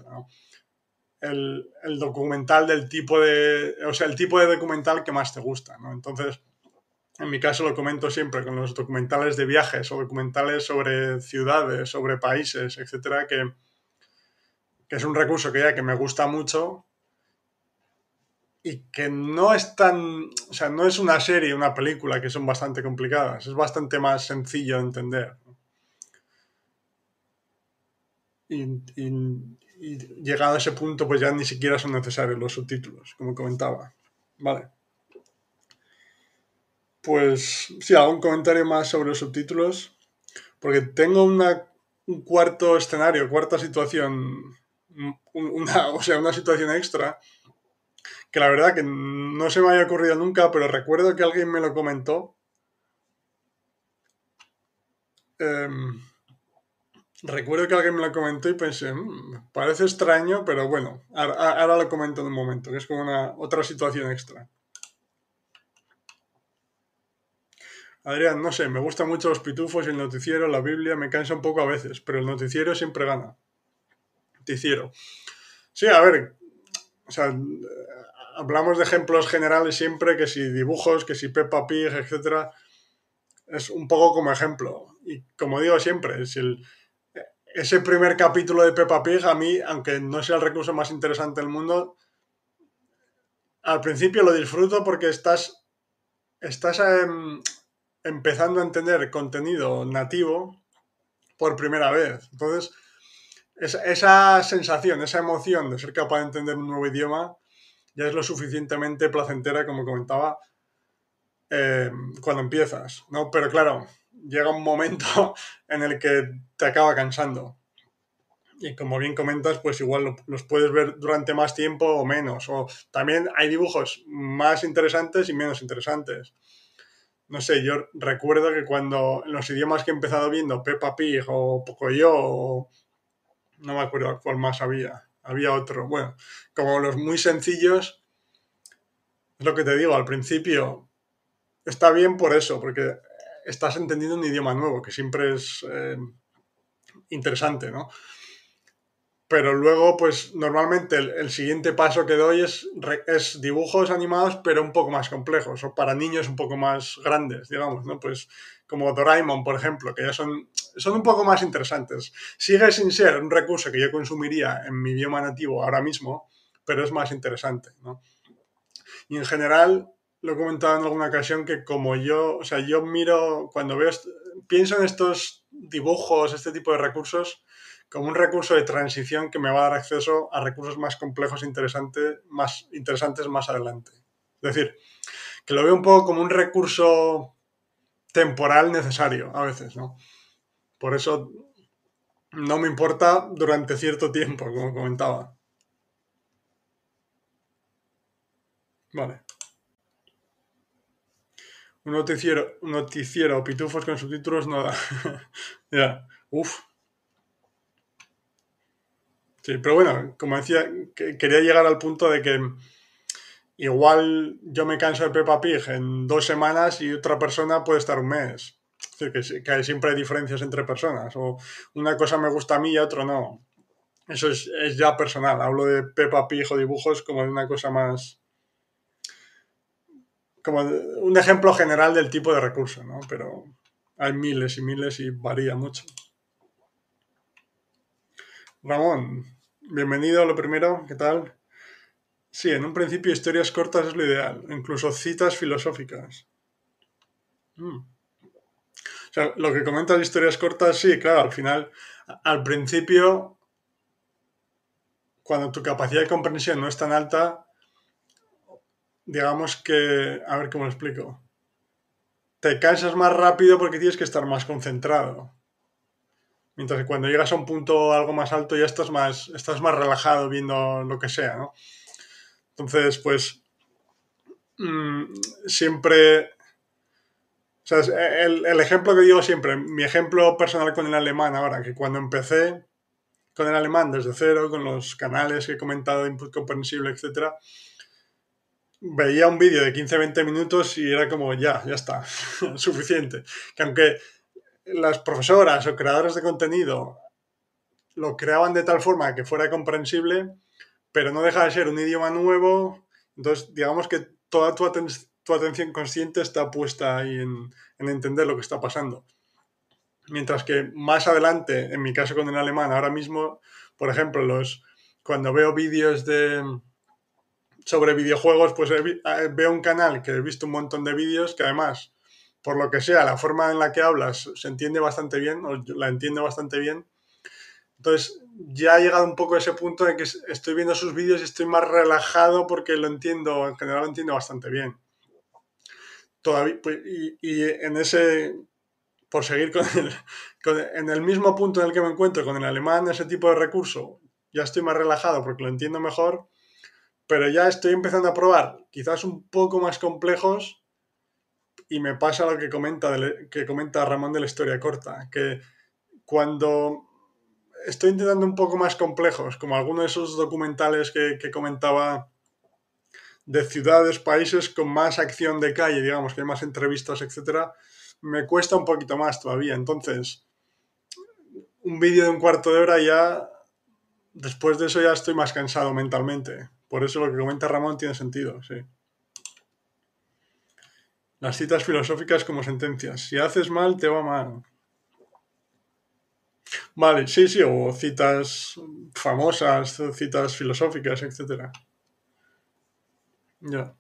El, el, documental del tipo de, o sea, el tipo de documental que más te gusta, ¿no? Entonces, en mi caso lo comento siempre con los documentales de viajes o documentales sobre ciudades, sobre países, etcétera, que, que es un recurso que ya que me gusta mucho y que no es tan, o sea, no es una serie, una película que son bastante complicadas, es bastante más sencillo de entender. Y, llegado a ese punto, pues ya ni siquiera son necesarios los subtítulos, como comentaba. Vale. Pues sí, un comentario más sobre los subtítulos, porque tengo una, un cuarto escenario, cuarta situación, una, o sea, una situación extra, que la verdad que no se me haya ocurrido nunca, pero recuerdo que alguien me lo comentó. Eh, Recuerdo que alguien me lo comentó y pensé, mm, parece extraño, pero bueno, ahora, lo comento en un momento, que es como una otra situación extra. Adrián, no sé, me gustan mucho los pitufos y el noticiero, la Biblia me cansa un poco a veces, pero el noticiero siempre gana. Noticiero. Sí, a ver, o sea, hablamos de ejemplos generales siempre, que si dibujos, que si Peppa Pig, etc. Es un poco como ejemplo. Y como digo siempre, si el, ese primer capítulo de Peppa Pig, a mí, aunque no sea el recurso más interesante del mundo, al principio lo disfruto porque estás, estás em, empezando a entender contenido nativo por primera vez. Entonces, esa sensación, esa emoción de ser capaz de entender un nuevo idioma ya es lo suficientemente placentera, como comentaba, em, cuando empiezas, ¿no? Pero claro, llega un momento en el que te acaba cansando. Y como bien comentas, pues igual los puedes ver durante más tiempo o menos. O también hay dibujos más interesantes y menos interesantes. No sé, yo recuerdo que cuando en los idiomas que he empezado viendo, Peppa Pig o Pocoyo, o no me acuerdo cuál más había, había otro. Bueno, como los muy sencillos, es lo que te digo, al principio está bien por eso, porque estás entendiendo un idioma nuevo, que siempre es eh, interesante, ¿no? Pero luego, pues normalmente el, siguiente paso que doy es, es, dibujos animados, pero un poco más complejos, o para niños un poco más grandes, digamos, ¿no? Pues como Doraemon, por ejemplo, que ya son, son un poco más interesantes. Sigue sin ser un recurso que yo consumiría en mi idioma nativo ahora mismo, pero es más interesante, ¿no? Y en general, lo he comentado en alguna ocasión que como yo, o sea, yo miro, cuando veo, pienso en estos dibujos, este tipo de recursos, como un recurso de transición que me va a dar acceso a recursos más complejos e interesantes más, interesantes más adelante. Es decir, que lo veo un poco como un recurso temporal necesario a veces, ¿no? Por eso no me importa durante cierto tiempo, como comentaba. Vale. Un noticiero, noticiero pitufos con subtítulos no da. ya, uf. Sí, pero bueno, como decía, quería llegar al punto de que igual yo me canso de Peppa Pig en dos semanas y otra persona puede estar un mes. Decir, que, siempre hay diferencias entre personas. O una cosa me gusta a mí y a otro no. Eso es, ya personal. Hablo de Peppa Pig o dibujos como de una cosa más, como un ejemplo general del tipo de recurso, ¿no? Pero hay miles y miles y varía mucho. Ramón, bienvenido lo primero, ¿qué tal? Sí, en un principio historias cortas es lo ideal, incluso citas filosóficas. Mm. Lo que comentas historias cortas, sí, claro, al final, al principio, cuando tu capacidad de comprensión no es tan alta, digamos que, a ver cómo lo explico, te cansas más rápido porque tienes que estar más concentrado. Mientras que cuando llegas a un punto algo más alto ya estás más, estás más relajado viendo lo que sea, ¿no? Entonces, pues, mm, siempre... O sea, el, el, ejemplo que digo siempre, mi ejemplo personal con el alemán ahora, que cuando empecé con el alemán desde cero, con los canales que he comentado, Input Comprensible, etc., veía un vídeo de 15-20 minutos y era como, ya, ya está, suficiente. Que aunque las profesoras o creadores de contenido lo creaban de tal forma que fuera comprensible, pero no deja de ser un idioma nuevo, entonces digamos que toda tu, tu atención consciente está puesta ahí en, en, entender lo que está pasando. Mientras que más adelante, en mi caso con el alemán, ahora mismo, por ejemplo, los, cuando veo vídeos de, sobre videojuegos, pues veo un canal que he visto un montón de vídeos que además por lo que sea, la forma en la que hablas se entiende bastante bien, o la entiendo bastante bien. Entonces, ya ha llegado un poco a ese punto de que estoy viendo sus vídeos y estoy más relajado porque lo entiendo, en general lo entiendo bastante bien. Todavía, pues, y, en ese, por seguir con el, en el mismo punto en el que me encuentro con el alemán, ese tipo de recurso, ya estoy más relajado porque lo entiendo mejor, pero ya estoy empezando a probar quizás un poco más complejos y me pasa lo que comenta, que comenta Ramón de la historia corta, que cuando estoy intentando un poco más complejos, como algunos de esos documentales que, comentaba de ciudades, países con más acción de calle, digamos, que hay más entrevistas, etcétera, me cuesta un poquito más todavía. Entonces, un vídeo de un cuarto de hora ya, después de eso ya estoy más cansado mentalmente. Por eso lo que comenta Ramón tiene sentido, sí. Las citas filosóficas como sentencias. Si haces mal, te va mal. Vale, sí, sí, o citas famosas, citas filosóficas, etc. Ya.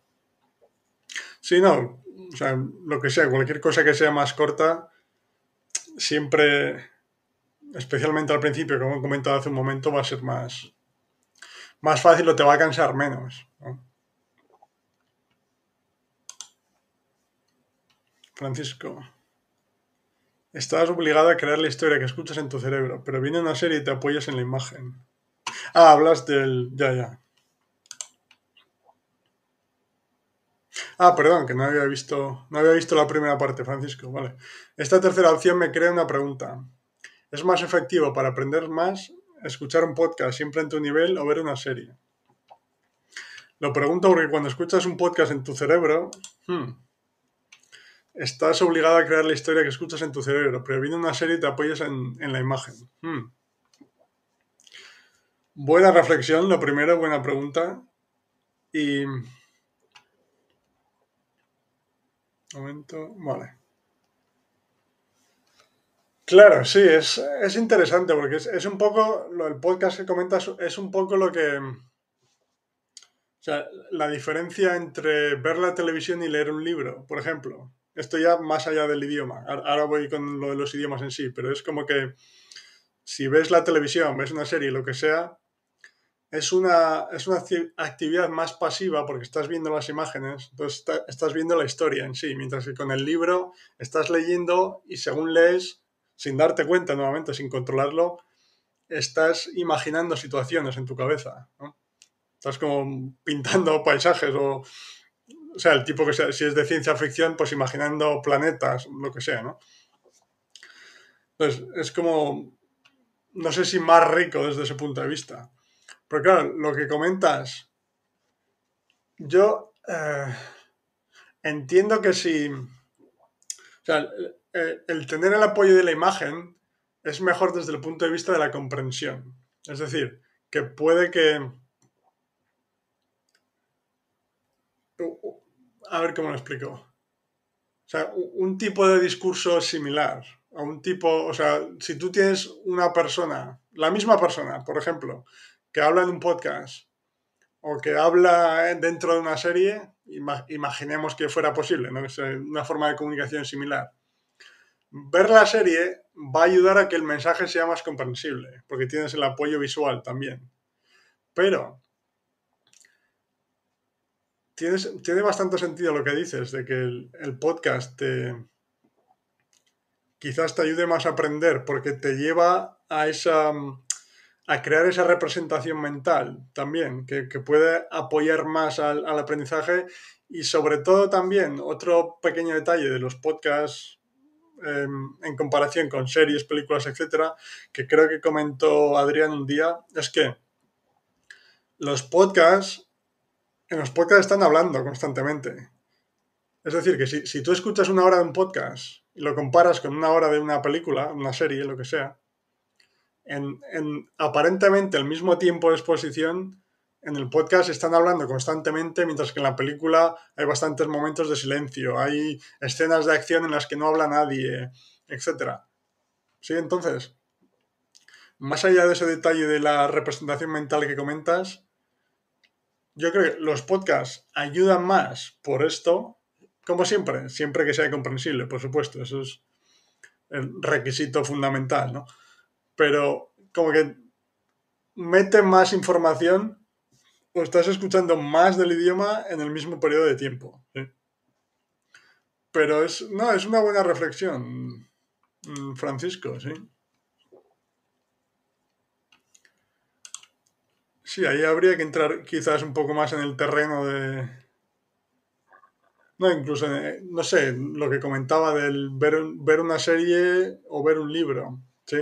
Sí, no, o sea, lo que sea, cualquier cosa que sea más corta, siempre, especialmente al principio, como he comentado hace un momento, va a ser más, más fácil o te va a cansar menos. Francisco, estás obligado a crear la historia que escuchas en tu cerebro, pero viene una serie y te apoyas en la imagen. Ah, hablas del... Ya, ya. Ah, perdón, que no había visto, no había visto la primera parte, Francisco. Vale. Esta tercera opción me crea una pregunta. ¿Es más efectivo para aprender más escuchar un podcast siempre en tu nivel o ver una serie? Lo pregunto porque cuando escuchas un podcast en tu cerebro, hmm, estás obligado a crear la historia que escuchas en tu cerebro, pero viene una serie y te apoyas en, la imagen. Hmm. Buena reflexión, lo primero, buena pregunta. Y... momento, vale. Claro, sí, es, interesante porque es, es, un poco, lo del podcast que comentas es un poco lo que... O sea, la diferencia entre ver la televisión y leer un libro, por ejemplo esto ya más allá del idioma. Ahora voy con lo de los idiomas en sí, pero es como que si ves la televisión, ves una serie, lo que sea, es una, es una actividad más pasiva porque estás viendo las imágenes, entonces estás viendo la historia en sí, mientras que con el libro estás leyendo y según lees, sin darte cuenta nuevamente, sin controlarlo, estás imaginando situaciones en tu cabeza. Estás como pintando paisajes o o sea, el tipo que sea, si es de ciencia ficción, pues imaginando planetas, lo que sea, ¿no? Entonces, es como, no sé si más rico desde ese punto de vista. Pero claro, lo que comentas, yo eh, entiendo que si, o sea, el, el tener el apoyo de la imagen es mejor desde el punto de vista de la comprensión. Es decir, que puede que a ver cómo lo explico. O sea, un tipo de discurso similar, a un tipo, o sea, si tú tienes una persona, la misma persona, por ejemplo, que habla en un podcast o que habla dentro de una serie, imaginemos que fuera posible, ¿no? Es una forma de comunicación similar. Ver la serie va a ayudar a que el mensaje sea más comprensible, porque tienes el apoyo visual también. Pero tiene bastante sentido lo que dices, de que el, podcast te, quizás te ayude más a aprender porque te lleva a esa a crear esa representación mental también, que, puede apoyar más al, aprendizaje y sobre todo también otro pequeño detalle de los podcasts em, en comparación con series, películas, etcétera, que creo que comentó Adrián un día, es que los podcasts, en los podcasts están hablando constantemente. Es decir, que si, si tú escuchas una hora de un podcast y lo comparas con una hora de una película, una serie, lo que sea, en, aparentemente el mismo tiempo de exposición, en el podcast están hablando constantemente, mientras que en la película hay bastantes momentos de silencio, hay escenas de acción en las que no habla nadie, etc. Sí, entonces, más allá de ese detalle de la representación mental que comentas, yo creo que los podcasts ayudan más por esto, como siempre, siempre que sea comprensible, por supuesto, eso es el requisito fundamental, ¿no? Pero como que mete más información o estás escuchando más del idioma en el mismo periodo de tiempo. Pero es, no, es una buena reflexión, mm, Francisco, sí. Sí, ahí habría que entrar quizás un poco más en el terreno de... No, incluso, eh, no sé, lo que comentaba del ver, ver una serie o ver un libro, ¿sí?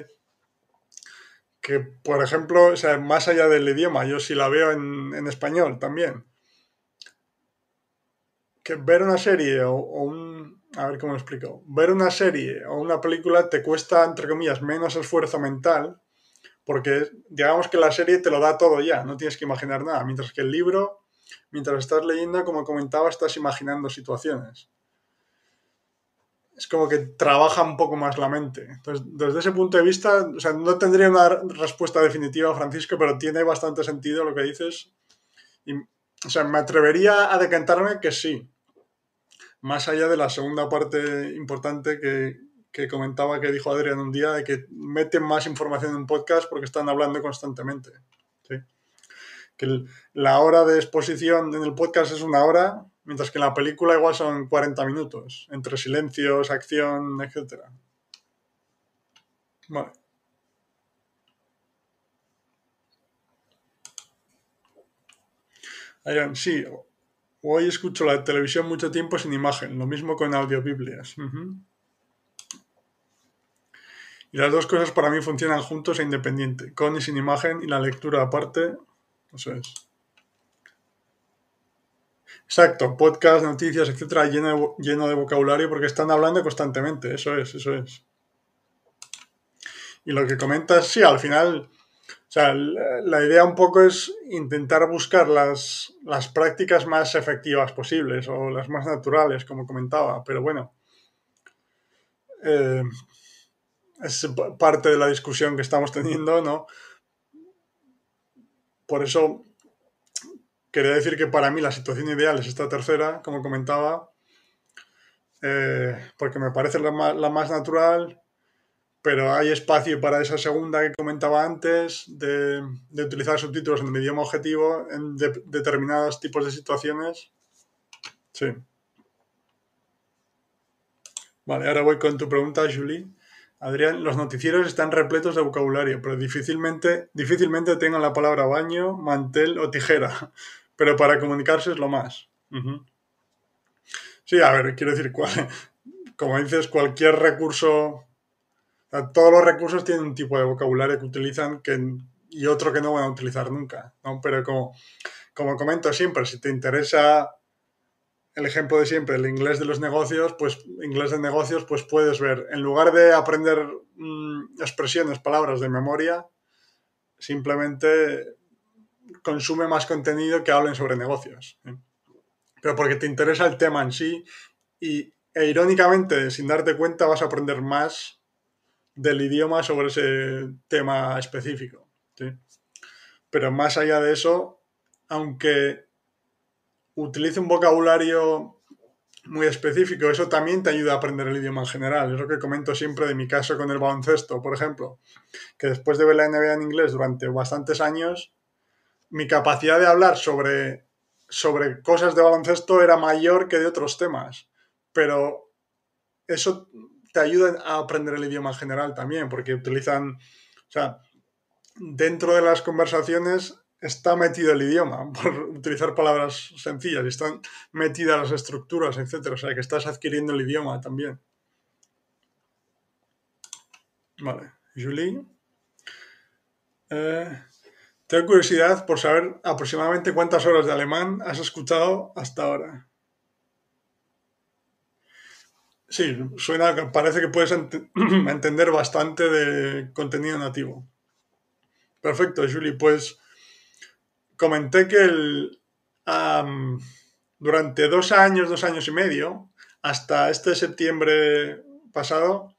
Que, por ejemplo, o sea, más allá del idioma, yo sí la veo en, español también. Que ver una serie o, un... A ver cómo lo explico. Ver una serie o una película te cuesta, entre comillas, menos esfuerzo mental, porque digamos que la serie te lo da todo ya, no tienes que imaginar nada, mientras que el libro, mientras estás leyendo, como comentaba, estás imaginando situaciones es como que trabaja un poco más la mente. Entonces, desde ese punto de vista, o sea, no tendría una respuesta definitiva, Francisco, pero tiene bastante sentido lo que dices. Y, o sea, me atrevería a decantarme que sí. Más allá de la segunda parte importante que, que comentaba que dijo Adrián un día, de que meten más información en un podcast porque están hablando constantemente. ¿sí? Que la hora de exposición en el podcast es una hora, Mientras que en la película igual son 40 minutos, entre silencios, acción, etc. Vale. sí, hoy escucho la televisión mucho tiempo sin imagen, lo mismo con audiobiblias. Y las dos cosas para mí funcionan juntos e independiente, con y sin imagen y la lectura aparte, eso es. Exacto, podcast, noticias, etcétera, lleno de, lleno de vocabulario porque están hablando constantemente, eso es, eso es. Y lo que comentas, sí, al final, o sea, la idea un poco es intentar buscar las, las prácticas más efectivas posibles o las más naturales, como comentaba, pero bueno, eh, es parte de la discusión que estamos teniendo, ¿no? Por eso Quería decir que para mí la situación ideal es esta tercera, como comentaba, eh, porque me parece la más, natural, pero hay espacio para esa segunda que comentaba antes, de, utilizar subtítulos en el idioma objetivo en determinados tipos de situaciones. Sí. Vale, ahora voy con tu pregunta, Julie. Adrián, los noticieros están repletos de vocabulario, pero difícilmente, difícilmente tengan la palabra baño, mantel o tijera pero para comunicarse es lo más. Sí, a ver, quiero decir, como dices, cualquier recurso, todos los recursos tienen un tipo de vocabulario que utilizan que, y otro que no van a utilizar nunca, Pero como, como comento siempre, si te interesa el ejemplo de siempre, el inglés de los negocios, pues inglés de negocios, pues puedes ver, en lugar de aprender mm, expresiones, palabras de memoria, simplemente consume más contenido que hablen sobre negocios. ¿eh? Pero porque te interesa el tema en sí y, e irónicamente, sin darte cuenta, vas a aprender más del idioma sobre ese tema específico. Pero más allá de eso, aunque utilice un vocabulario muy específico, eso también te ayuda a aprender el idioma en general. Es lo que comento siempre de mi caso con el baloncesto, por ejemplo, que después de ver la NBA en inglés durante bastantes años, mi capacidad de hablar sobre, sobre cosas de baloncesto era mayor que de otros temas. Pero eso te ayudan a aprender el idioma en general también, porque utilizan, o sea, dentro de las conversaciones está metido el idioma, por utilizar palabras sencillas, están metidas las estructuras, etc. O sea, que estás adquiriendo el idioma también. Vale, Julie. Eh, tengo curiosidad por saber aproximadamente cuántas horas de alemán has escuchado hasta ahora. Sí, suena, parece que puedes entender bastante de contenido nativo. Perfecto, Julie. Pues comenté que durante dos años, dos años y medio, hasta este septiembre pasado,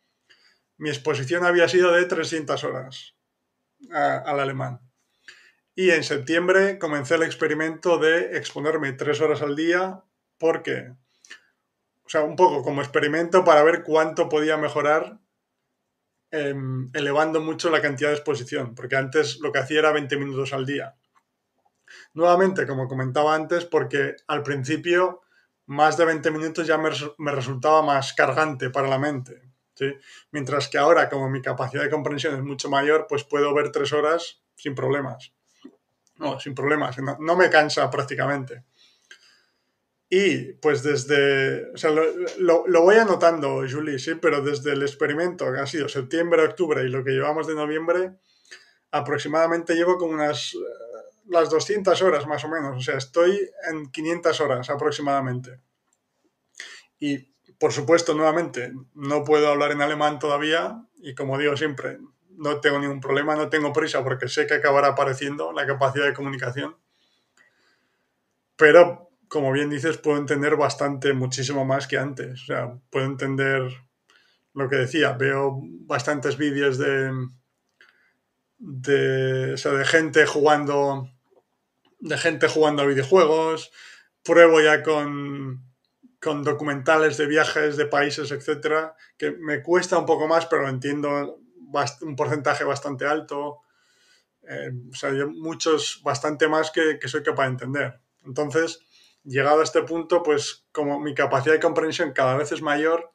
mi exposición había sido de 300 horas al alemán. Y en septiembre comencé el experimento de exponerme tres horas al día porque, o sea, un poco como experimento para ver cuánto podía mejorar em, elevando mucho la cantidad de exposición, porque antes lo que hacía era 20 minutos al día. Nuevamente, como comentaba antes, porque al principio más de 20 minutos ya me, me resultaba más cargante para la mente. ¿sí? Mientras que ahora, como mi capacidad de comprensión es mucho mayor, pues puedo ver tres horas sin problemas. No, sin problemas, no, me cansa prácticamente. Y pues desde, o sea, lo, lo, voy anotando, Julie, sí, pero desde el experimento, que ha sido septiembre, octubre y lo que llevamos de noviembre, aproximadamente llevo como unas eh, las 200 horas más o menos, o sea, estoy en 500 horas aproximadamente. Y por supuesto, nuevamente, no puedo hablar en alemán todavía y como digo siempre, no tengo ningún problema, no tengo prisa porque sé que acabará apareciendo la capacidad de comunicación. Pero, como bien dices, puedo entender bastante, muchísimo más que antes. O sea, puedo entender lo que decía. Veo bastantes vídeos de, de, o sea, de gente jugando de gente jugando a videojuegos. Pruebo ya con, con documentales de viajes de países, etcétera, que me cuesta un poco más, pero lo entiendo un porcentaje bastante alto. Eh, o sea, muchos, bastante más que, soy capaz de entender. Entonces, llegado a este punto, pues como mi capacidad de comprensión cada vez es mayor,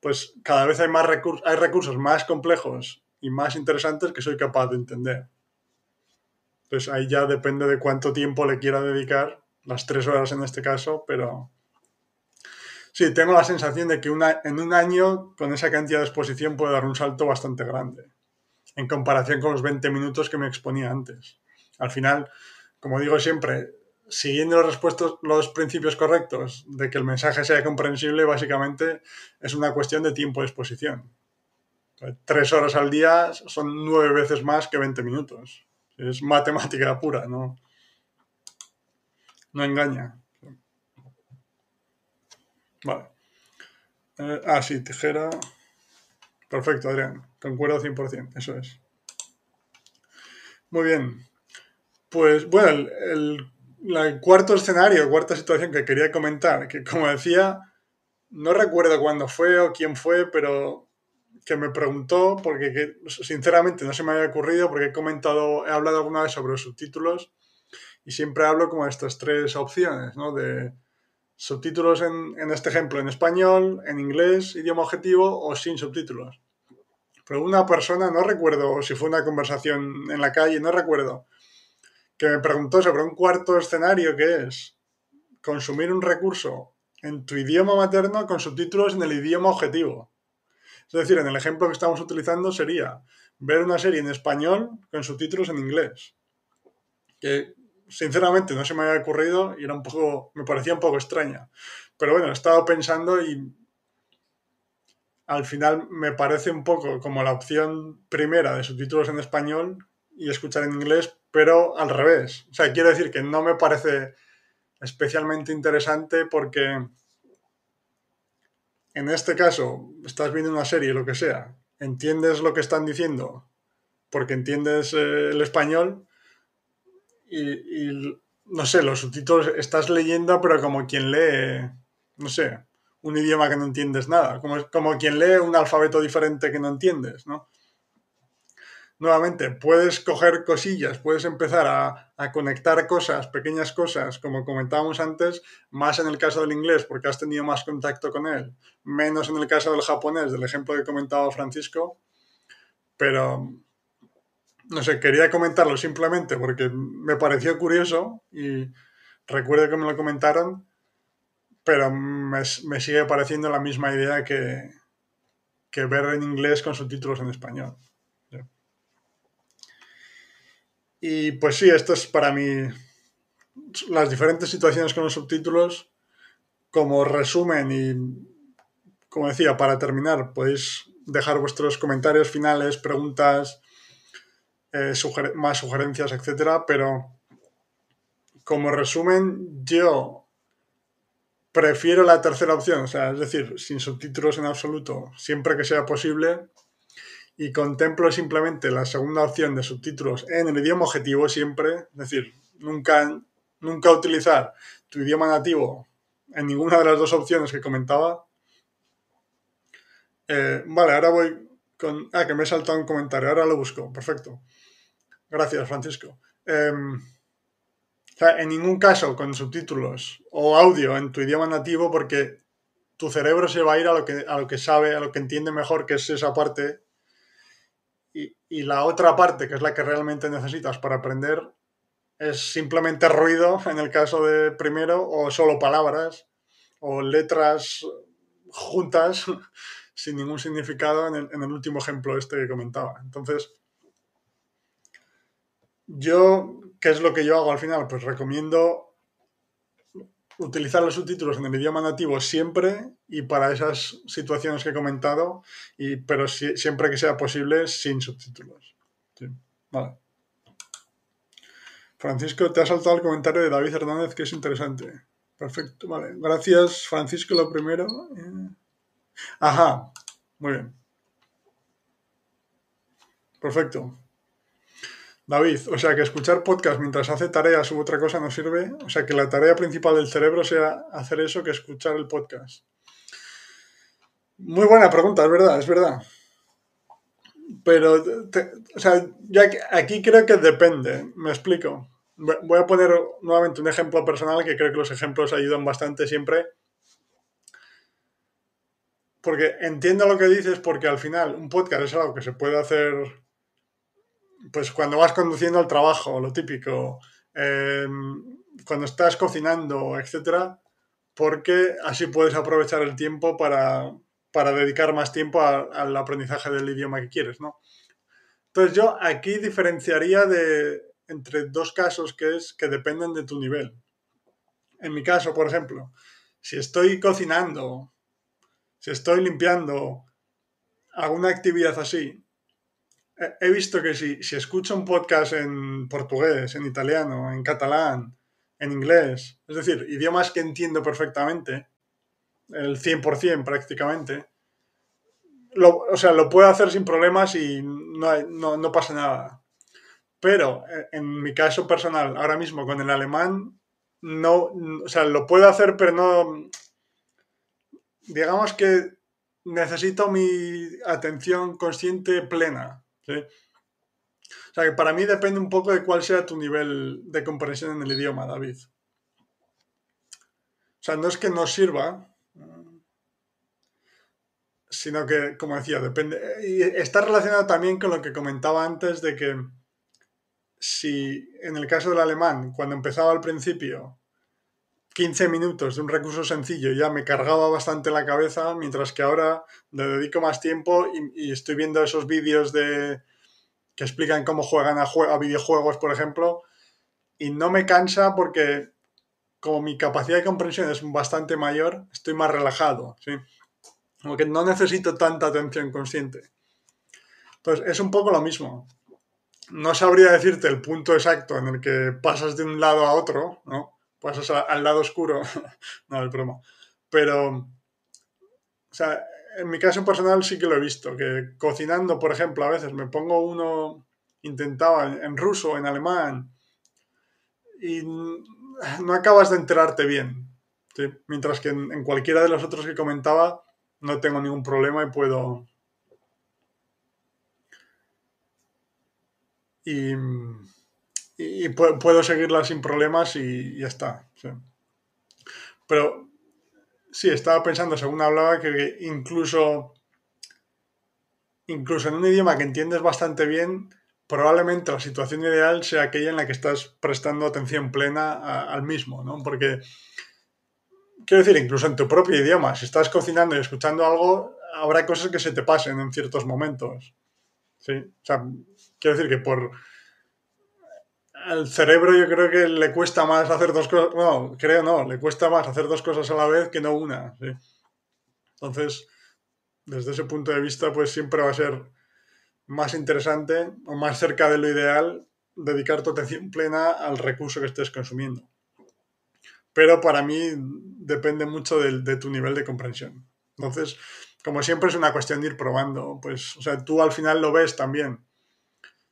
pues cada vez hay más recursos, hay recursos más complejos y más interesantes que soy capaz de entender. Entonces ahí ya depende de cuánto tiempo le quiera dedicar, las tres horas en este caso, pero sí, tengo la sensación de que en un año con esa cantidad de exposición puede dar un salto bastante grande en comparación con los 20 minutos que me exponía antes. Al final, como digo siempre, siguiendo los, los principios correctos de que el mensaje sea comprensible, básicamente es una cuestión de tiempo de exposición. Tres horas al día son nueve veces más que 20 minutos. Es matemática pura, no, no engaña. Vale. Eh, ah, sí, tijera. Perfecto, Adrián. Concuerdo 100%, eso es. Muy bien. Pues bueno, el, el, cuarto escenario, cuarta situación que quería comentar, que como decía, no recuerdo cuándo fue o quién fue, pero que me preguntó, porque sinceramente no se me había ocurrido, porque he comentado, he hablado alguna vez sobre los subtítulos y siempre hablo como de estas tres opciones, ¿no? De subtítulos en, este ejemplo en español, en inglés, idioma objetivo o sin subtítulos. Pero una persona, no recuerdo si fue una conversación en la calle, no recuerdo, que me preguntó sobre un cuarto escenario que es consumir un recurso en tu idioma materno con subtítulos en el idioma objetivo. Es decir, en el ejemplo que estamos utilizando sería ver una serie en español con subtítulos en inglés. Que sinceramente no se me había ocurrido y era un poco, me parecía un poco extraña. Pero bueno, he estado pensando y al final me parece un poco como la opción primera de subtítulos en español y escuchar en inglés, pero al revés. O sea, quiero decir que no me parece especialmente interesante porque en este caso, estás viendo una serie, lo que sea, entiendes lo que están diciendo porque entiendes eh, el español y, no sé, los subtítulos estás leyendo, pero como quien lee, no sé, un idioma que no entiendes nada, como, como quien lee un alfabeto diferente que no entiendes, ¿no? nuevamente, puedes coger cosillas, puedes empezar a, conectar cosas, pequeñas cosas, como comentábamos antes, más en el caso del inglés, porque has tenido más contacto con él, menos en el caso del japonés, del ejemplo que comentaba Francisco, pero no sé, quería comentarlo simplemente porque me pareció curioso y recuerdo que me lo comentaron, pero me, sigue pareciendo la misma idea que, que ver en inglés con subtítulos en español. Y pues sí, esto es para mí las diferentes situaciones con los subtítulos como resumen y, como decía, para terminar, podéis dejar vuestros comentarios finales, preguntas, eh, más sugerencias, etcétera, pero como resumen, yo prefiero la tercera opción, o sea, es decir, sin subtítulos en absoluto, siempre que sea posible, y contemplo simplemente la segunda opción de subtítulos en el idioma objetivo siempre, es decir, nunca, nunca utilizar tu idioma nativo en ninguna de las dos opciones que comentaba. Eh, vale, ahora voy con... Ah, que me he saltado un comentario, ahora lo busco, perfecto. Gracias, Francisco. Em, en ningún caso con subtítulos o audio en tu idioma nativo porque tu cerebro se va a ir a lo que, a lo que sabe, a lo que entiende mejor, que es esa parte y, la otra parte, que es la que realmente necesitas para aprender, es simplemente ruido en el caso de primero, o solo palabras, o letras juntas sin ningún significado en el, en el último ejemplo este que comentaba. Entonces, yo, ¿qué es lo que yo hago al final? Pues recomiendo utilizar los subtítulos en el idioma nativo siempre y para esas situaciones que he comentado, y, pero siempre que sea posible sin subtítulos. Vale. Francisco, te ha saltado el comentario de David Hernández que es interesante. Perfecto, vale. Gracias, Francisco, lo primero. Ajá, muy bien. Perfecto. David, o sea que escuchar podcast mientras hace tareas u otra cosa no sirve. O sea que la tarea principal del cerebro sea hacer eso que escuchar el podcast. Muy buena pregunta, es verdad, es verdad. Pero, o sea, yo aquí, creo que depende, me explico. Voy a poner nuevamente un ejemplo personal que creo que los ejemplos ayudan bastante siempre. Porque entiendo lo que dices porque al final un podcast es algo que se puede hacer pues cuando vas conduciendo al trabajo, lo típico, em, cuando estás cocinando, etcétera, porque así puedes aprovechar el tiempo para, dedicar más tiempo al aprendizaje del idioma que quieres, ¿no? Entonces yo aquí diferenciaría de, entre dos casos que es que dependen de tu nivel. En mi caso, por ejemplo, si estoy cocinando, si estoy limpiando, alguna actividad así, he visto que si, si escucho un podcast en portugués, en italiano, en catalán, en inglés, es decir, idiomas que entiendo perfectamente, el 100% prácticamente, lo, o sea, lo puedo hacer sin problemas y no, no, pasa nada. Pero eh, en mi caso personal, ahora mismo con el alemán, no, o sea, lo puedo hacer, pero no, digamos que necesito mi atención consciente plena. O sea que para mí depende un poco de cuál sea tu nivel de comprensión en el idioma, David. O sea, no es que no sirva, sino que, como decía, depende. Y está relacionado también con lo que comentaba antes de que si en el caso del alemán, cuando empezaba al principio, 15 minutos de un recurso sencillo ya me cargaba bastante la cabeza, mientras que ahora le dedico más tiempo y, estoy viendo esos vídeos de que explican cómo juegan a, a, videojuegos, por ejemplo, y no me cansa porque como mi capacidad de comprensión es bastante mayor, estoy más relajado, ¿sí? Como que no necesito tanta atención consciente. Entonces, es un poco lo mismo. No sabría decirte el punto exacto en el que pasas de un lado a otro, ¿no? Pasas al lado oscuro. no, es broma. Pero, o sea, en mi caso personal sí que lo he visto, que cocinando, por ejemplo, a veces me pongo uno, intentaba en ruso, en alemán, y no acabas de enterarte bien. Mientras que en, en, cualquiera de los otros que comentaba no tengo ningún problema y puedo... y, y puedo seguirla sin problemas y ya está. Pero sí, estaba pensando, según hablaba, que incluso, incluso en un idioma que entiendes bastante bien, probablemente la situación ideal sea aquella en la que estás prestando atención plena al mismo, ¿no? Porque, quiero decir, incluso en tu propio idioma, si estás cocinando y escuchando algo, habrá cosas que se te pasen en ciertos momentos. ¿Sí? O sea, quiero decir que por... Al cerebro yo creo que le cuesta más hacer dos cosas, no, creo no, le cuesta más hacer dos cosas a la vez que no una. ¿sí? Entonces, desde ese punto de vista, pues siempre va a ser más interesante o más cerca de lo ideal dedicar tu atención plena al recurso que estés consumiendo. Pero para mí depende mucho de, tu nivel de comprensión. Entonces, como siempre es una cuestión de ir probando. Pues, o sea, tú al final lo ves también.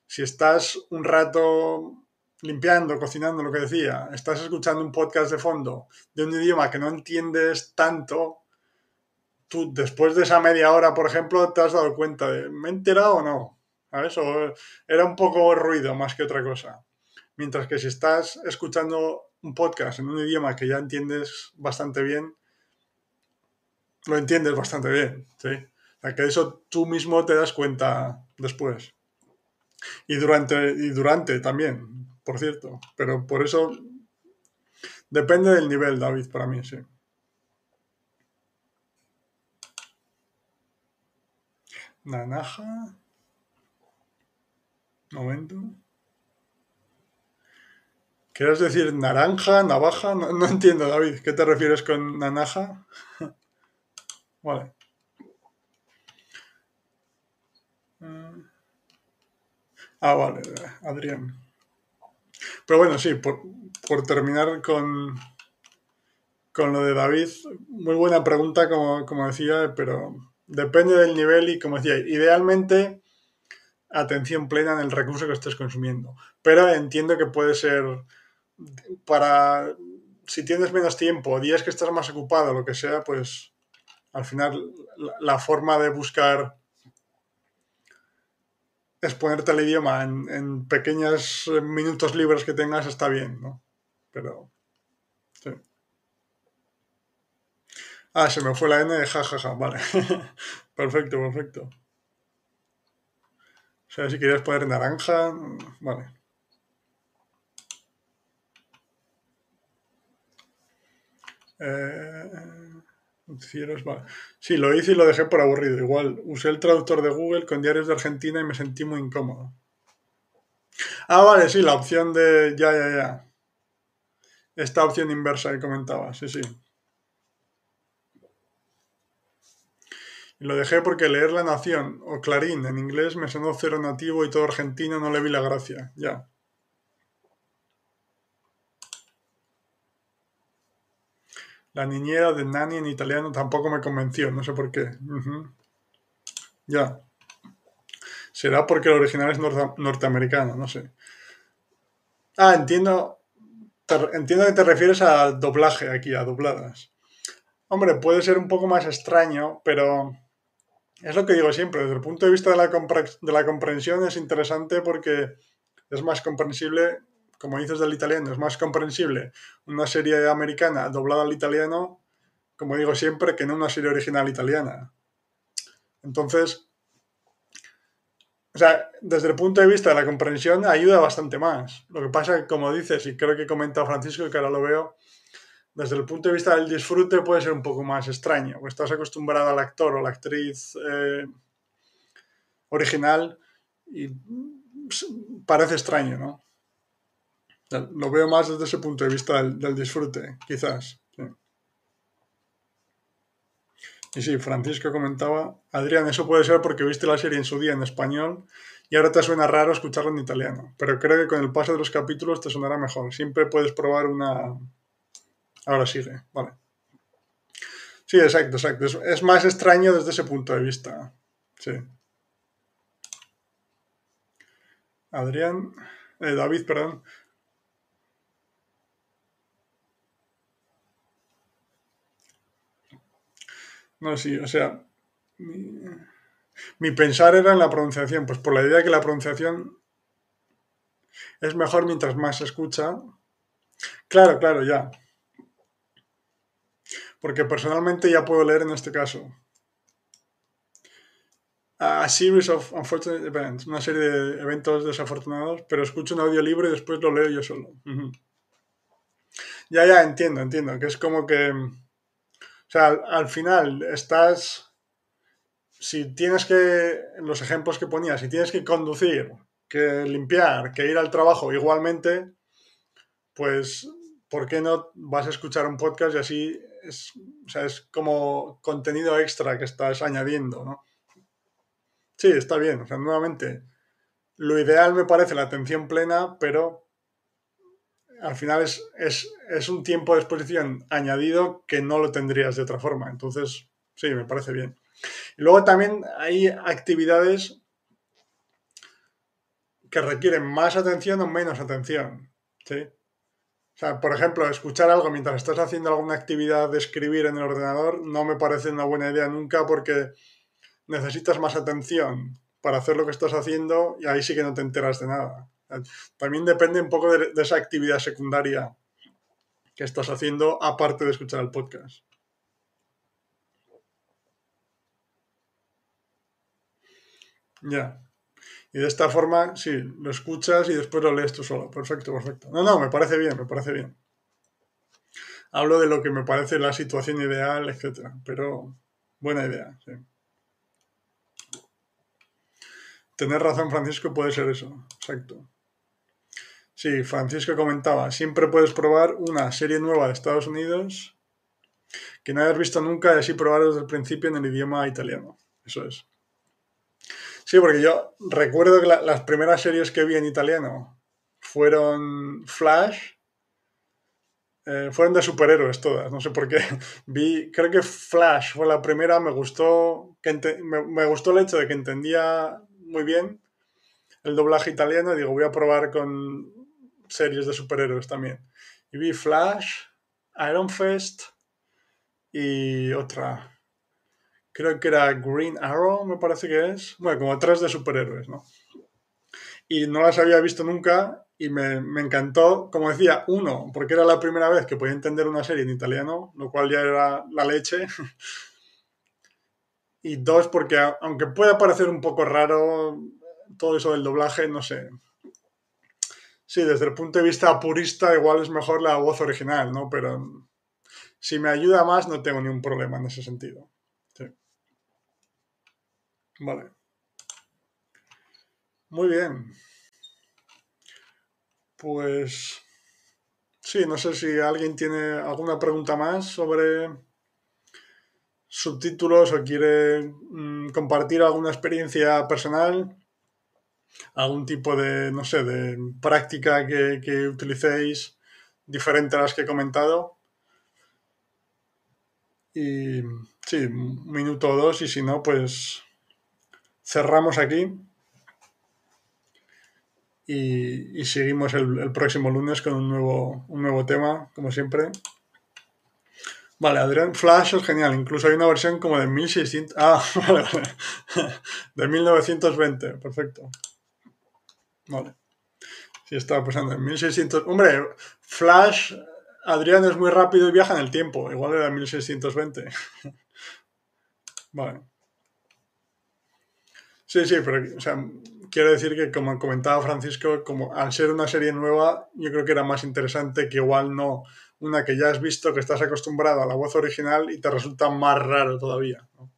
Si estás un rato limpiando, cocinando, lo que decía, estás escuchando un podcast de fondo de un idioma que no entiendes tanto, tú después de esa media hora, por ejemplo, te has dado cuenta de, ¿me he enterado o no? ¿Sabes? O era un poco ruido más que otra cosa. Mientras que si estás escuchando un podcast en un idioma que ya entiendes bastante bien, lo entiendes bastante bien, ¿sí? O sea, que eso tú mismo te das cuenta después. Y durante, y durante también, por cierto. Pero por eso depende del nivel, David, para mí, sí. Nanaja. Momento. ¿Quieres decir naranja, navaja? No, entiendo, David. ¿Qué te refieres con nanaja? vale. Ah, vale, Adrián. Pero bueno, sí, por, por terminar con, con lo de David, muy buena pregunta, como, como decía, pero Depende del nivel y, como decía, idealmente atención plena en el recurso que estés consumiendo. Pero entiendo que puede ser para, si tienes menos tiempo, días que estás más ocupado, lo que sea, pues al final la, forma de buscar exponerte al idioma en, pequeños minutos libres que tengas está bien, ¿no? Pero, sí. Ah, se me fue la N de jajaja, vale. perfecto, perfecto. O sea, si quieres poner naranja, vale. Eh, vale. Sí, lo hice y lo dejé por aburrido. Igual, usé el traductor de Google con diarios de Argentina y me sentí muy incómodo. Ah, vale, sí, la opción de... Ya, ya, ya. Esta opción inversa que comentaba, sí, sí. Y lo dejé porque leer La Nación o Clarín en inglés me sonó cero nativo y todo argentino no le vi la gracia. Ya. La niñera de Nani en italiano tampoco me convenció, no sé por qué. Ya. Será porque el original es norteamericano, no sé. Ah, entiendo. entiendo que te refieres a doblaje aquí, a dobladas. Hombre, puede ser un poco más extraño, pero es lo que digo siempre, desde el punto de vista de la comprensión es interesante porque es más comprensible, como dices del italiano, es más comprensible una serie americana doblada al italiano, como digo siempre, que no una serie original italiana. Entonces, o sea, desde el punto de vista de la comprensión ayuda bastante más. Lo que pasa, como dices, y creo que comenta Francisco, que ahora lo veo, desde el punto de vista del disfrute puede ser un poco más extraño, estás acostumbrado al actor o la actriz eh, original y parece extraño, ¿no? Lo veo más desde ese punto de vista del, disfrute, quizás. Y sí, Francisco comentaba, Adrián, eso puede ser porque viste la serie en su día en español y ahora te suena raro escucharlo en italiano, pero creo que con el paso de los capítulos te sonará mejor. Siempre puedes probar una, Ahora sigue, vale. Sí, exacto, exacto. Es, más extraño desde ese punto de vista. Sí. Adrián, eh, David, perdón. No, sí, o sea, mi, pensar era en la pronunciación, pues por la idea que la pronunciación Es mejor mientras más se escucha. Claro, claro, ya. Porque personalmente ya puedo leer en este caso. A series of unfortunate events, una serie de eventos desafortunados, pero escucho un audiolibro y después lo leo yo solo. Ya, ya, entiendo, entiendo, que es como que, sea, al, final estás, si tienes que, los ejemplos que ponía, si tienes que conducir, que limpiar, que ir al trabajo igualmente, pues, ¿por qué no vas a escuchar un podcast y así es, o sea, es como contenido extra que estás añadiendo, ¿no? Sí, está bien. O sea, nuevamente, lo ideal me parece la atención plena, pero al final es, es, un tiempo de exposición añadido que no lo tendrías de otra forma. Entonces, sí, me parece bien. Y luego también hay actividades que requieren más atención o menos atención. ¿sí? O sea, por ejemplo, escuchar algo mientras estás haciendo alguna actividad de escribir en el ordenador no me parece una buena idea nunca porque necesitas más atención para hacer lo que estás haciendo y ahí sí que no te enteras de nada. También depende un poco de, esa actividad secundaria que estás haciendo aparte de escuchar el podcast. Ya. Y de esta forma, sí, lo escuchas y después lo lees tú solo. Perfecto, perfecto. No, no, me parece bien, me parece bien. Hablo de lo que me parece la situación ideal, etcétera. Pero buena idea, sí. Tener razón, Francisco, puede ser eso. Exacto. Sí, Francisco comentaba, siempre puedes probar una serie nueva de Estados Unidos que no hayas visto nunca y así probar desde el principio en el idioma italiano. Eso es. Sí, porque yo recuerdo que las primeras series que vi en italiano fueron Flash, eh, fueron de superhéroes todas, no sé por qué. Vi, creo que Flash fue la primera, me gustó, que me, gustó el hecho de que entendía muy bien el doblaje italiano digo, voy a probar con series de superhéroes también. Y vi Flash, Iron Fist y otra. Creo que era Green Arrow, me parece que es. Bueno, como tres de superhéroes, ¿no? Y no las había visto nunca y me, me, encantó, como decía, uno, porque era la primera vez que podía entender una serie en italiano, lo cual ya era la leche. y dos, porque aunque pueda parecer un poco raro todo eso del doblaje, no sé. Sí, desde el punto de vista purista igual es mejor la voz original, ¿no? Pero si me ayuda más no tengo ningún problema en ese sentido. Sí. Vale. Muy bien. Pues sí, no sé si alguien tiene alguna pregunta más sobre subtítulos o quiere mm, compartir alguna experiencia personal, algún tipo de, no sé, de práctica que, que utilicéis diferente a las que he comentado. Y sí, un minuto o dos y si no, pues cerramos aquí y, seguimos el, el, próximo lunes con un nuevo, un nuevo tema, como siempre. Vale, Adrián, Flash es genial. Incluso hay una versión como de 1600. Ah, vale, vale. De 1920, perfecto. Vale. Sí, estaba pensando en 1600. Hombre, Flash, Adrián es muy rápido y viaja en el tiempo. Igual era 1620. Vale. Sí, sí, pero o sea, quiero decir que como comentaba Francisco, como al ser una serie nueva, yo creo que era más interesante que igual no una que ya has visto, que estás acostumbrado a la voz original y te resulta más raro todavía. Y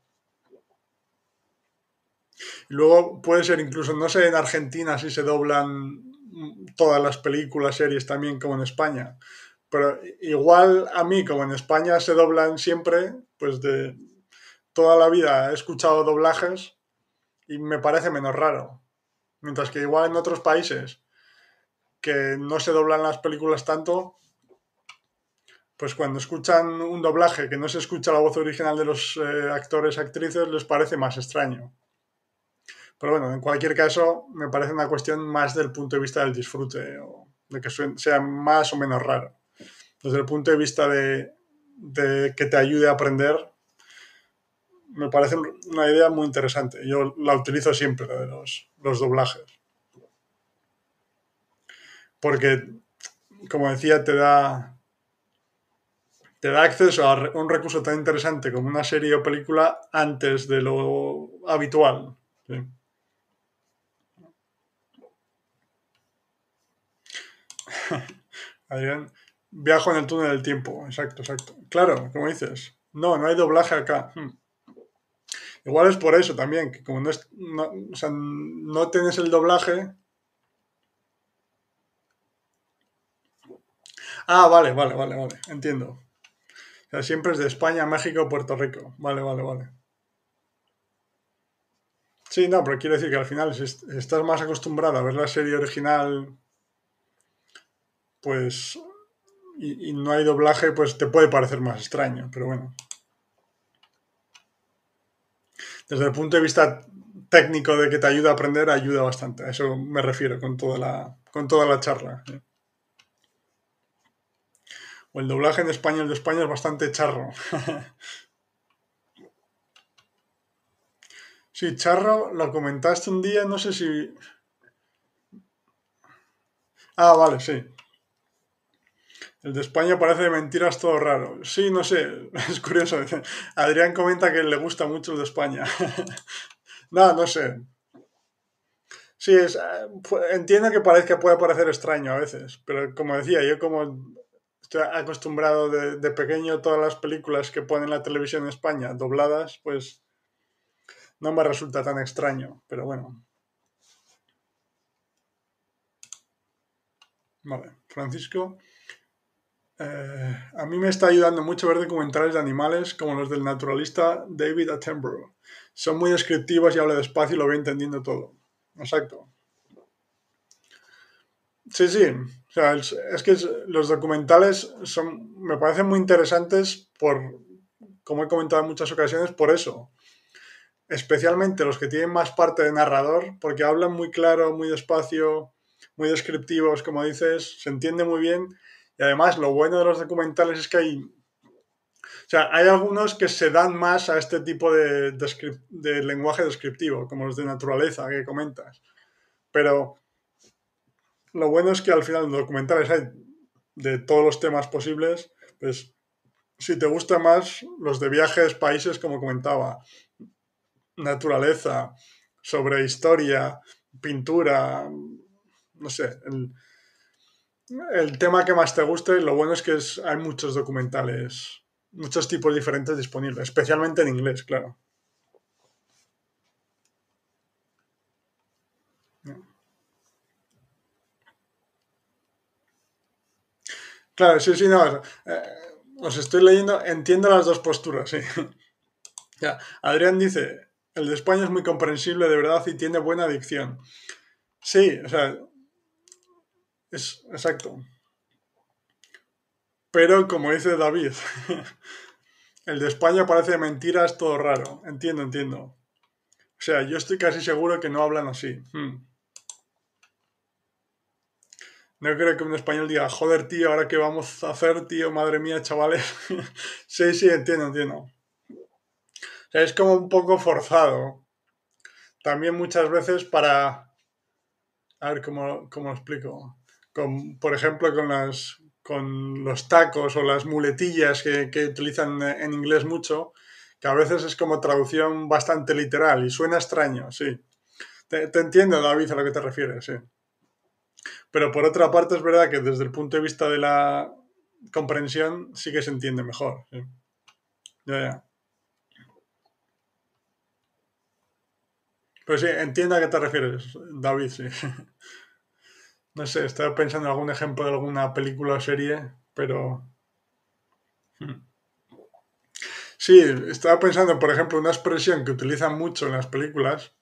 luego puede ser incluso, no sé en Argentina si se doblan todas las películas, series también como en España, pero igual a mí como en España se doblan siempre, pues de toda la vida he escuchado doblajes y me parece menos raro. Mientras que igual en otros países que no se doblan las películas tanto, pues cuando escuchan un doblaje que no se escucha la voz original de los eh, actores, actrices, les parece más extraño. Pero bueno, en cualquier caso, me parece una cuestión más del punto de vista del disfrute, o de que sea más o menos raro. Desde el punto de vista de, que te ayude a aprender, me parece una idea muy interesante. Yo la utilizo siempre, de los, los doblajes. porque, como decía, te da, te da acceso a un recurso tan interesante como una serie o película antes de lo habitual. Adrián, viajo en el túnel del tiempo, exacto, exacto. Claro, como dices, no, no hay doblaje acá. Hmm. Igual es por eso también, que como no, es, no, o sea, no tienes el doblaje. Ah, vale, vale, vale, vale, entiendo. O sea, siempre es de España, México, Puerto Rico. Vale, vale, vale. Sí, no, pero quiero decir que al final, si estás más acostumbrado a ver la serie original, pues. Y, no hay doblaje, pues te puede parecer más extraño, pero bueno desde el punto de vista técnico de que te ayuda a aprender, ayuda bastante. A eso me refiero con toda la, con toda la charla. O el doblaje en español de España es bastante charro. sí, charro, lo comentaste un día, no sé si... Ah, vale, sí. El de España parece de mentiras todo raro. Sí, no sé, es curioso. Adrián comenta que le gusta mucho el de España. no, no sé. Sí, es, eh, entiendo que parezca puede parecer extraño a veces, pero como decía, yo como estoy acostumbrado de, de pequeño todas las películas que ponen en la televisión en España dobladas, pues no me resulta tan extraño, pero bueno. Vale, Francisco. Eh, a mí me está ayudando mucho ver documentales de animales como los del naturalista David Attenborough. Son muy descriptivos y habla despacio y lo voy entendiendo todo. Exacto. Sí, sí. O sea, es, que los documentales son, me parecen muy interesantes por, como he comentado en muchas ocasiones, por eso. Especialmente los que tienen más parte de narrador, porque hablan muy claro, muy despacio, muy descriptivos, como dices, se entiende muy bien y además, lo bueno de los documentales es que hay. O sea, hay algunos que se dan más a este tipo de, de, lenguaje descriptivo, como los de naturaleza que comentas. Pero lo bueno es que al final en documentales hay de todos los temas posibles. Pues si te gusta más los de viajes, países, como comentaba, naturaleza, sobre historia, pintura, no sé, el, el tema que más te guste, lo bueno es que hay muchos documentales, muchos tipos diferentes disponibles, especialmente en inglés, claro. Claro, sí, sí, no. Eh, os estoy leyendo, entiendo las dos posturas, sí. ya, Adrián dice, el de España es muy comprensible de verdad y tiene buena dicción. Sí, o sea, es exacto. Pero como dice David, el de España parece mentiras, todo raro. Entiendo, entiendo. O sea, yo estoy casi seguro que no hablan así. Hmm. No creo que un español diga, joder, tío, ahora qué vamos a hacer, tío, madre mía, chavales. sí, sí, entiendo, entiendo. Es como un poco forzado. También muchas veces para... A ver cómo, cómo lo explico por ejemplo, con, las, con los tacos o las muletillas que, que utilizan en inglés mucho, que a veces es como traducción bastante literal y suena extraño, sí. Te, entiendo, David, a lo que te refieres, sí. Pero por otra parte es verdad que desde el punto de vista de la comprensión sí que se entiende mejor. Sí. Ya, ya. Pues sí, entiendo a qué te refieres, David, sí. No sé, estaba pensando en algún ejemplo de alguna película o serie, pero... Hmm. Sí, estaba pensando, por ejemplo, una expresión que utilizan mucho en las películas,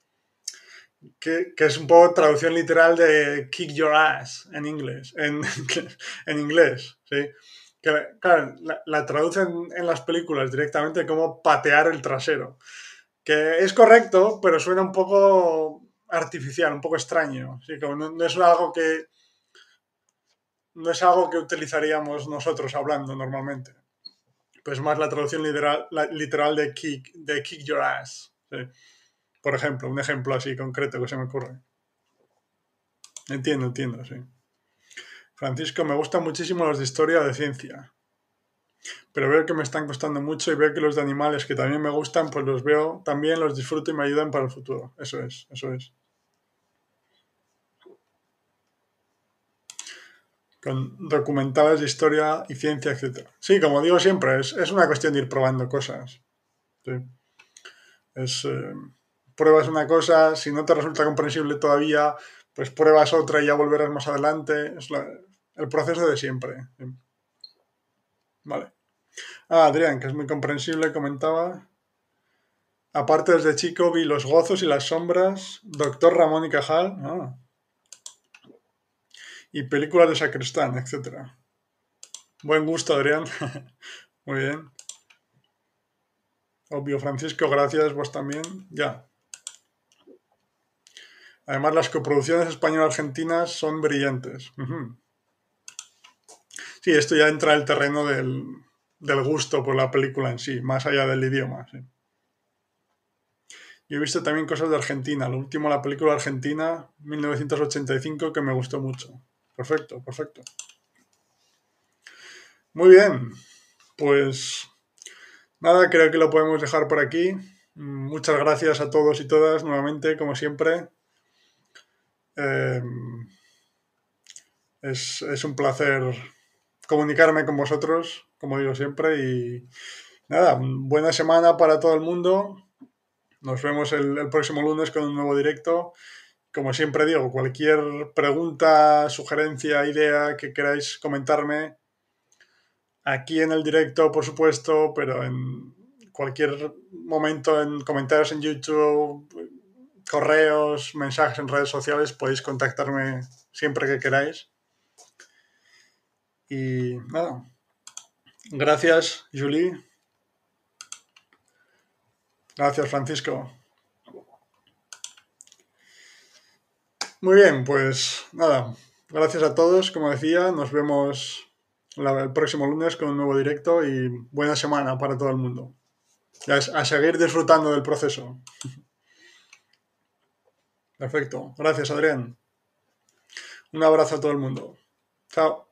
que, es un poco traducción literal de kick your ass en inglés, en, en inglés, ¿sí? Que, claro, la, la, traducen en las películas directamente como patear el trasero, que es correcto, pero suena un poco artificial, un poco extraño. ¿sí? Como no, es algo que. No es algo que utilizaríamos nosotros hablando normalmente. Pues más la traducción literal, literal de, kick, de kick your ass. Por ejemplo, un ejemplo así concreto que se me ocurre. Entiendo, entiendo, sí. Francisco, me gustan muchísimo los de historia de ciencia. Pero veo que me están costando mucho y veo que los de animales que también me gustan, pues los veo también, los disfruto y me ayudan para el futuro. Eso es, eso es. Con documentales de historia y ciencia, etc. Sí, como digo siempre, es, una cuestión de ir probando cosas. Es, eh, pruebas una cosa, si no te resulta comprensible todavía, pues pruebas otra y ya volverás más adelante. Es el proceso de siempre. Vale. Ah, Adrián, que es muy comprensible, comentaba. Aparte, desde chico vi Los gozos y las sombras, Doctor Ramón y Cajal, ah. Y películas de Sacristán, etc. Buen gusto, Adrián. muy bien. Obvio, Francisco, gracias, vos también. Ya. Además, las coproducciones españolas-argentinas son brillantes. Sí, esto ya entra en el terreno del, gusto por la película en sí, más allá del idioma. Yo he visto también cosas de Argentina. Lo último, la película argentina, 1985, que me gustó mucho. Perfecto, perfecto. Muy bien. Pues nada, creo que lo podemos dejar por aquí. Muchas gracias a todos y todas nuevamente, como siempre. Em, es, es un placer comunicarme con vosotros, como digo siempre. Y nada, buena semana para todo el mundo. Nos vemos el, próximo lunes con un nuevo directo. Como siempre digo, cualquier pregunta, sugerencia, idea que queráis comentarme, aquí en el directo, por supuesto, pero en cualquier momento, en comentarios en YouTube, correos, mensajes en redes sociales, podéis contactarme siempre que queráis. Y nada. Gracias, Julie. Gracias, Francisco. Muy bien, pues nada. Gracias a todos, como decía. Nos vemos el próximo lunes con un nuevo directo y buena semana para todo el mundo. a, a seguir disfrutando del proceso. Perfecto. Gracias, Adrián. Un abrazo a todo el mundo. Chao.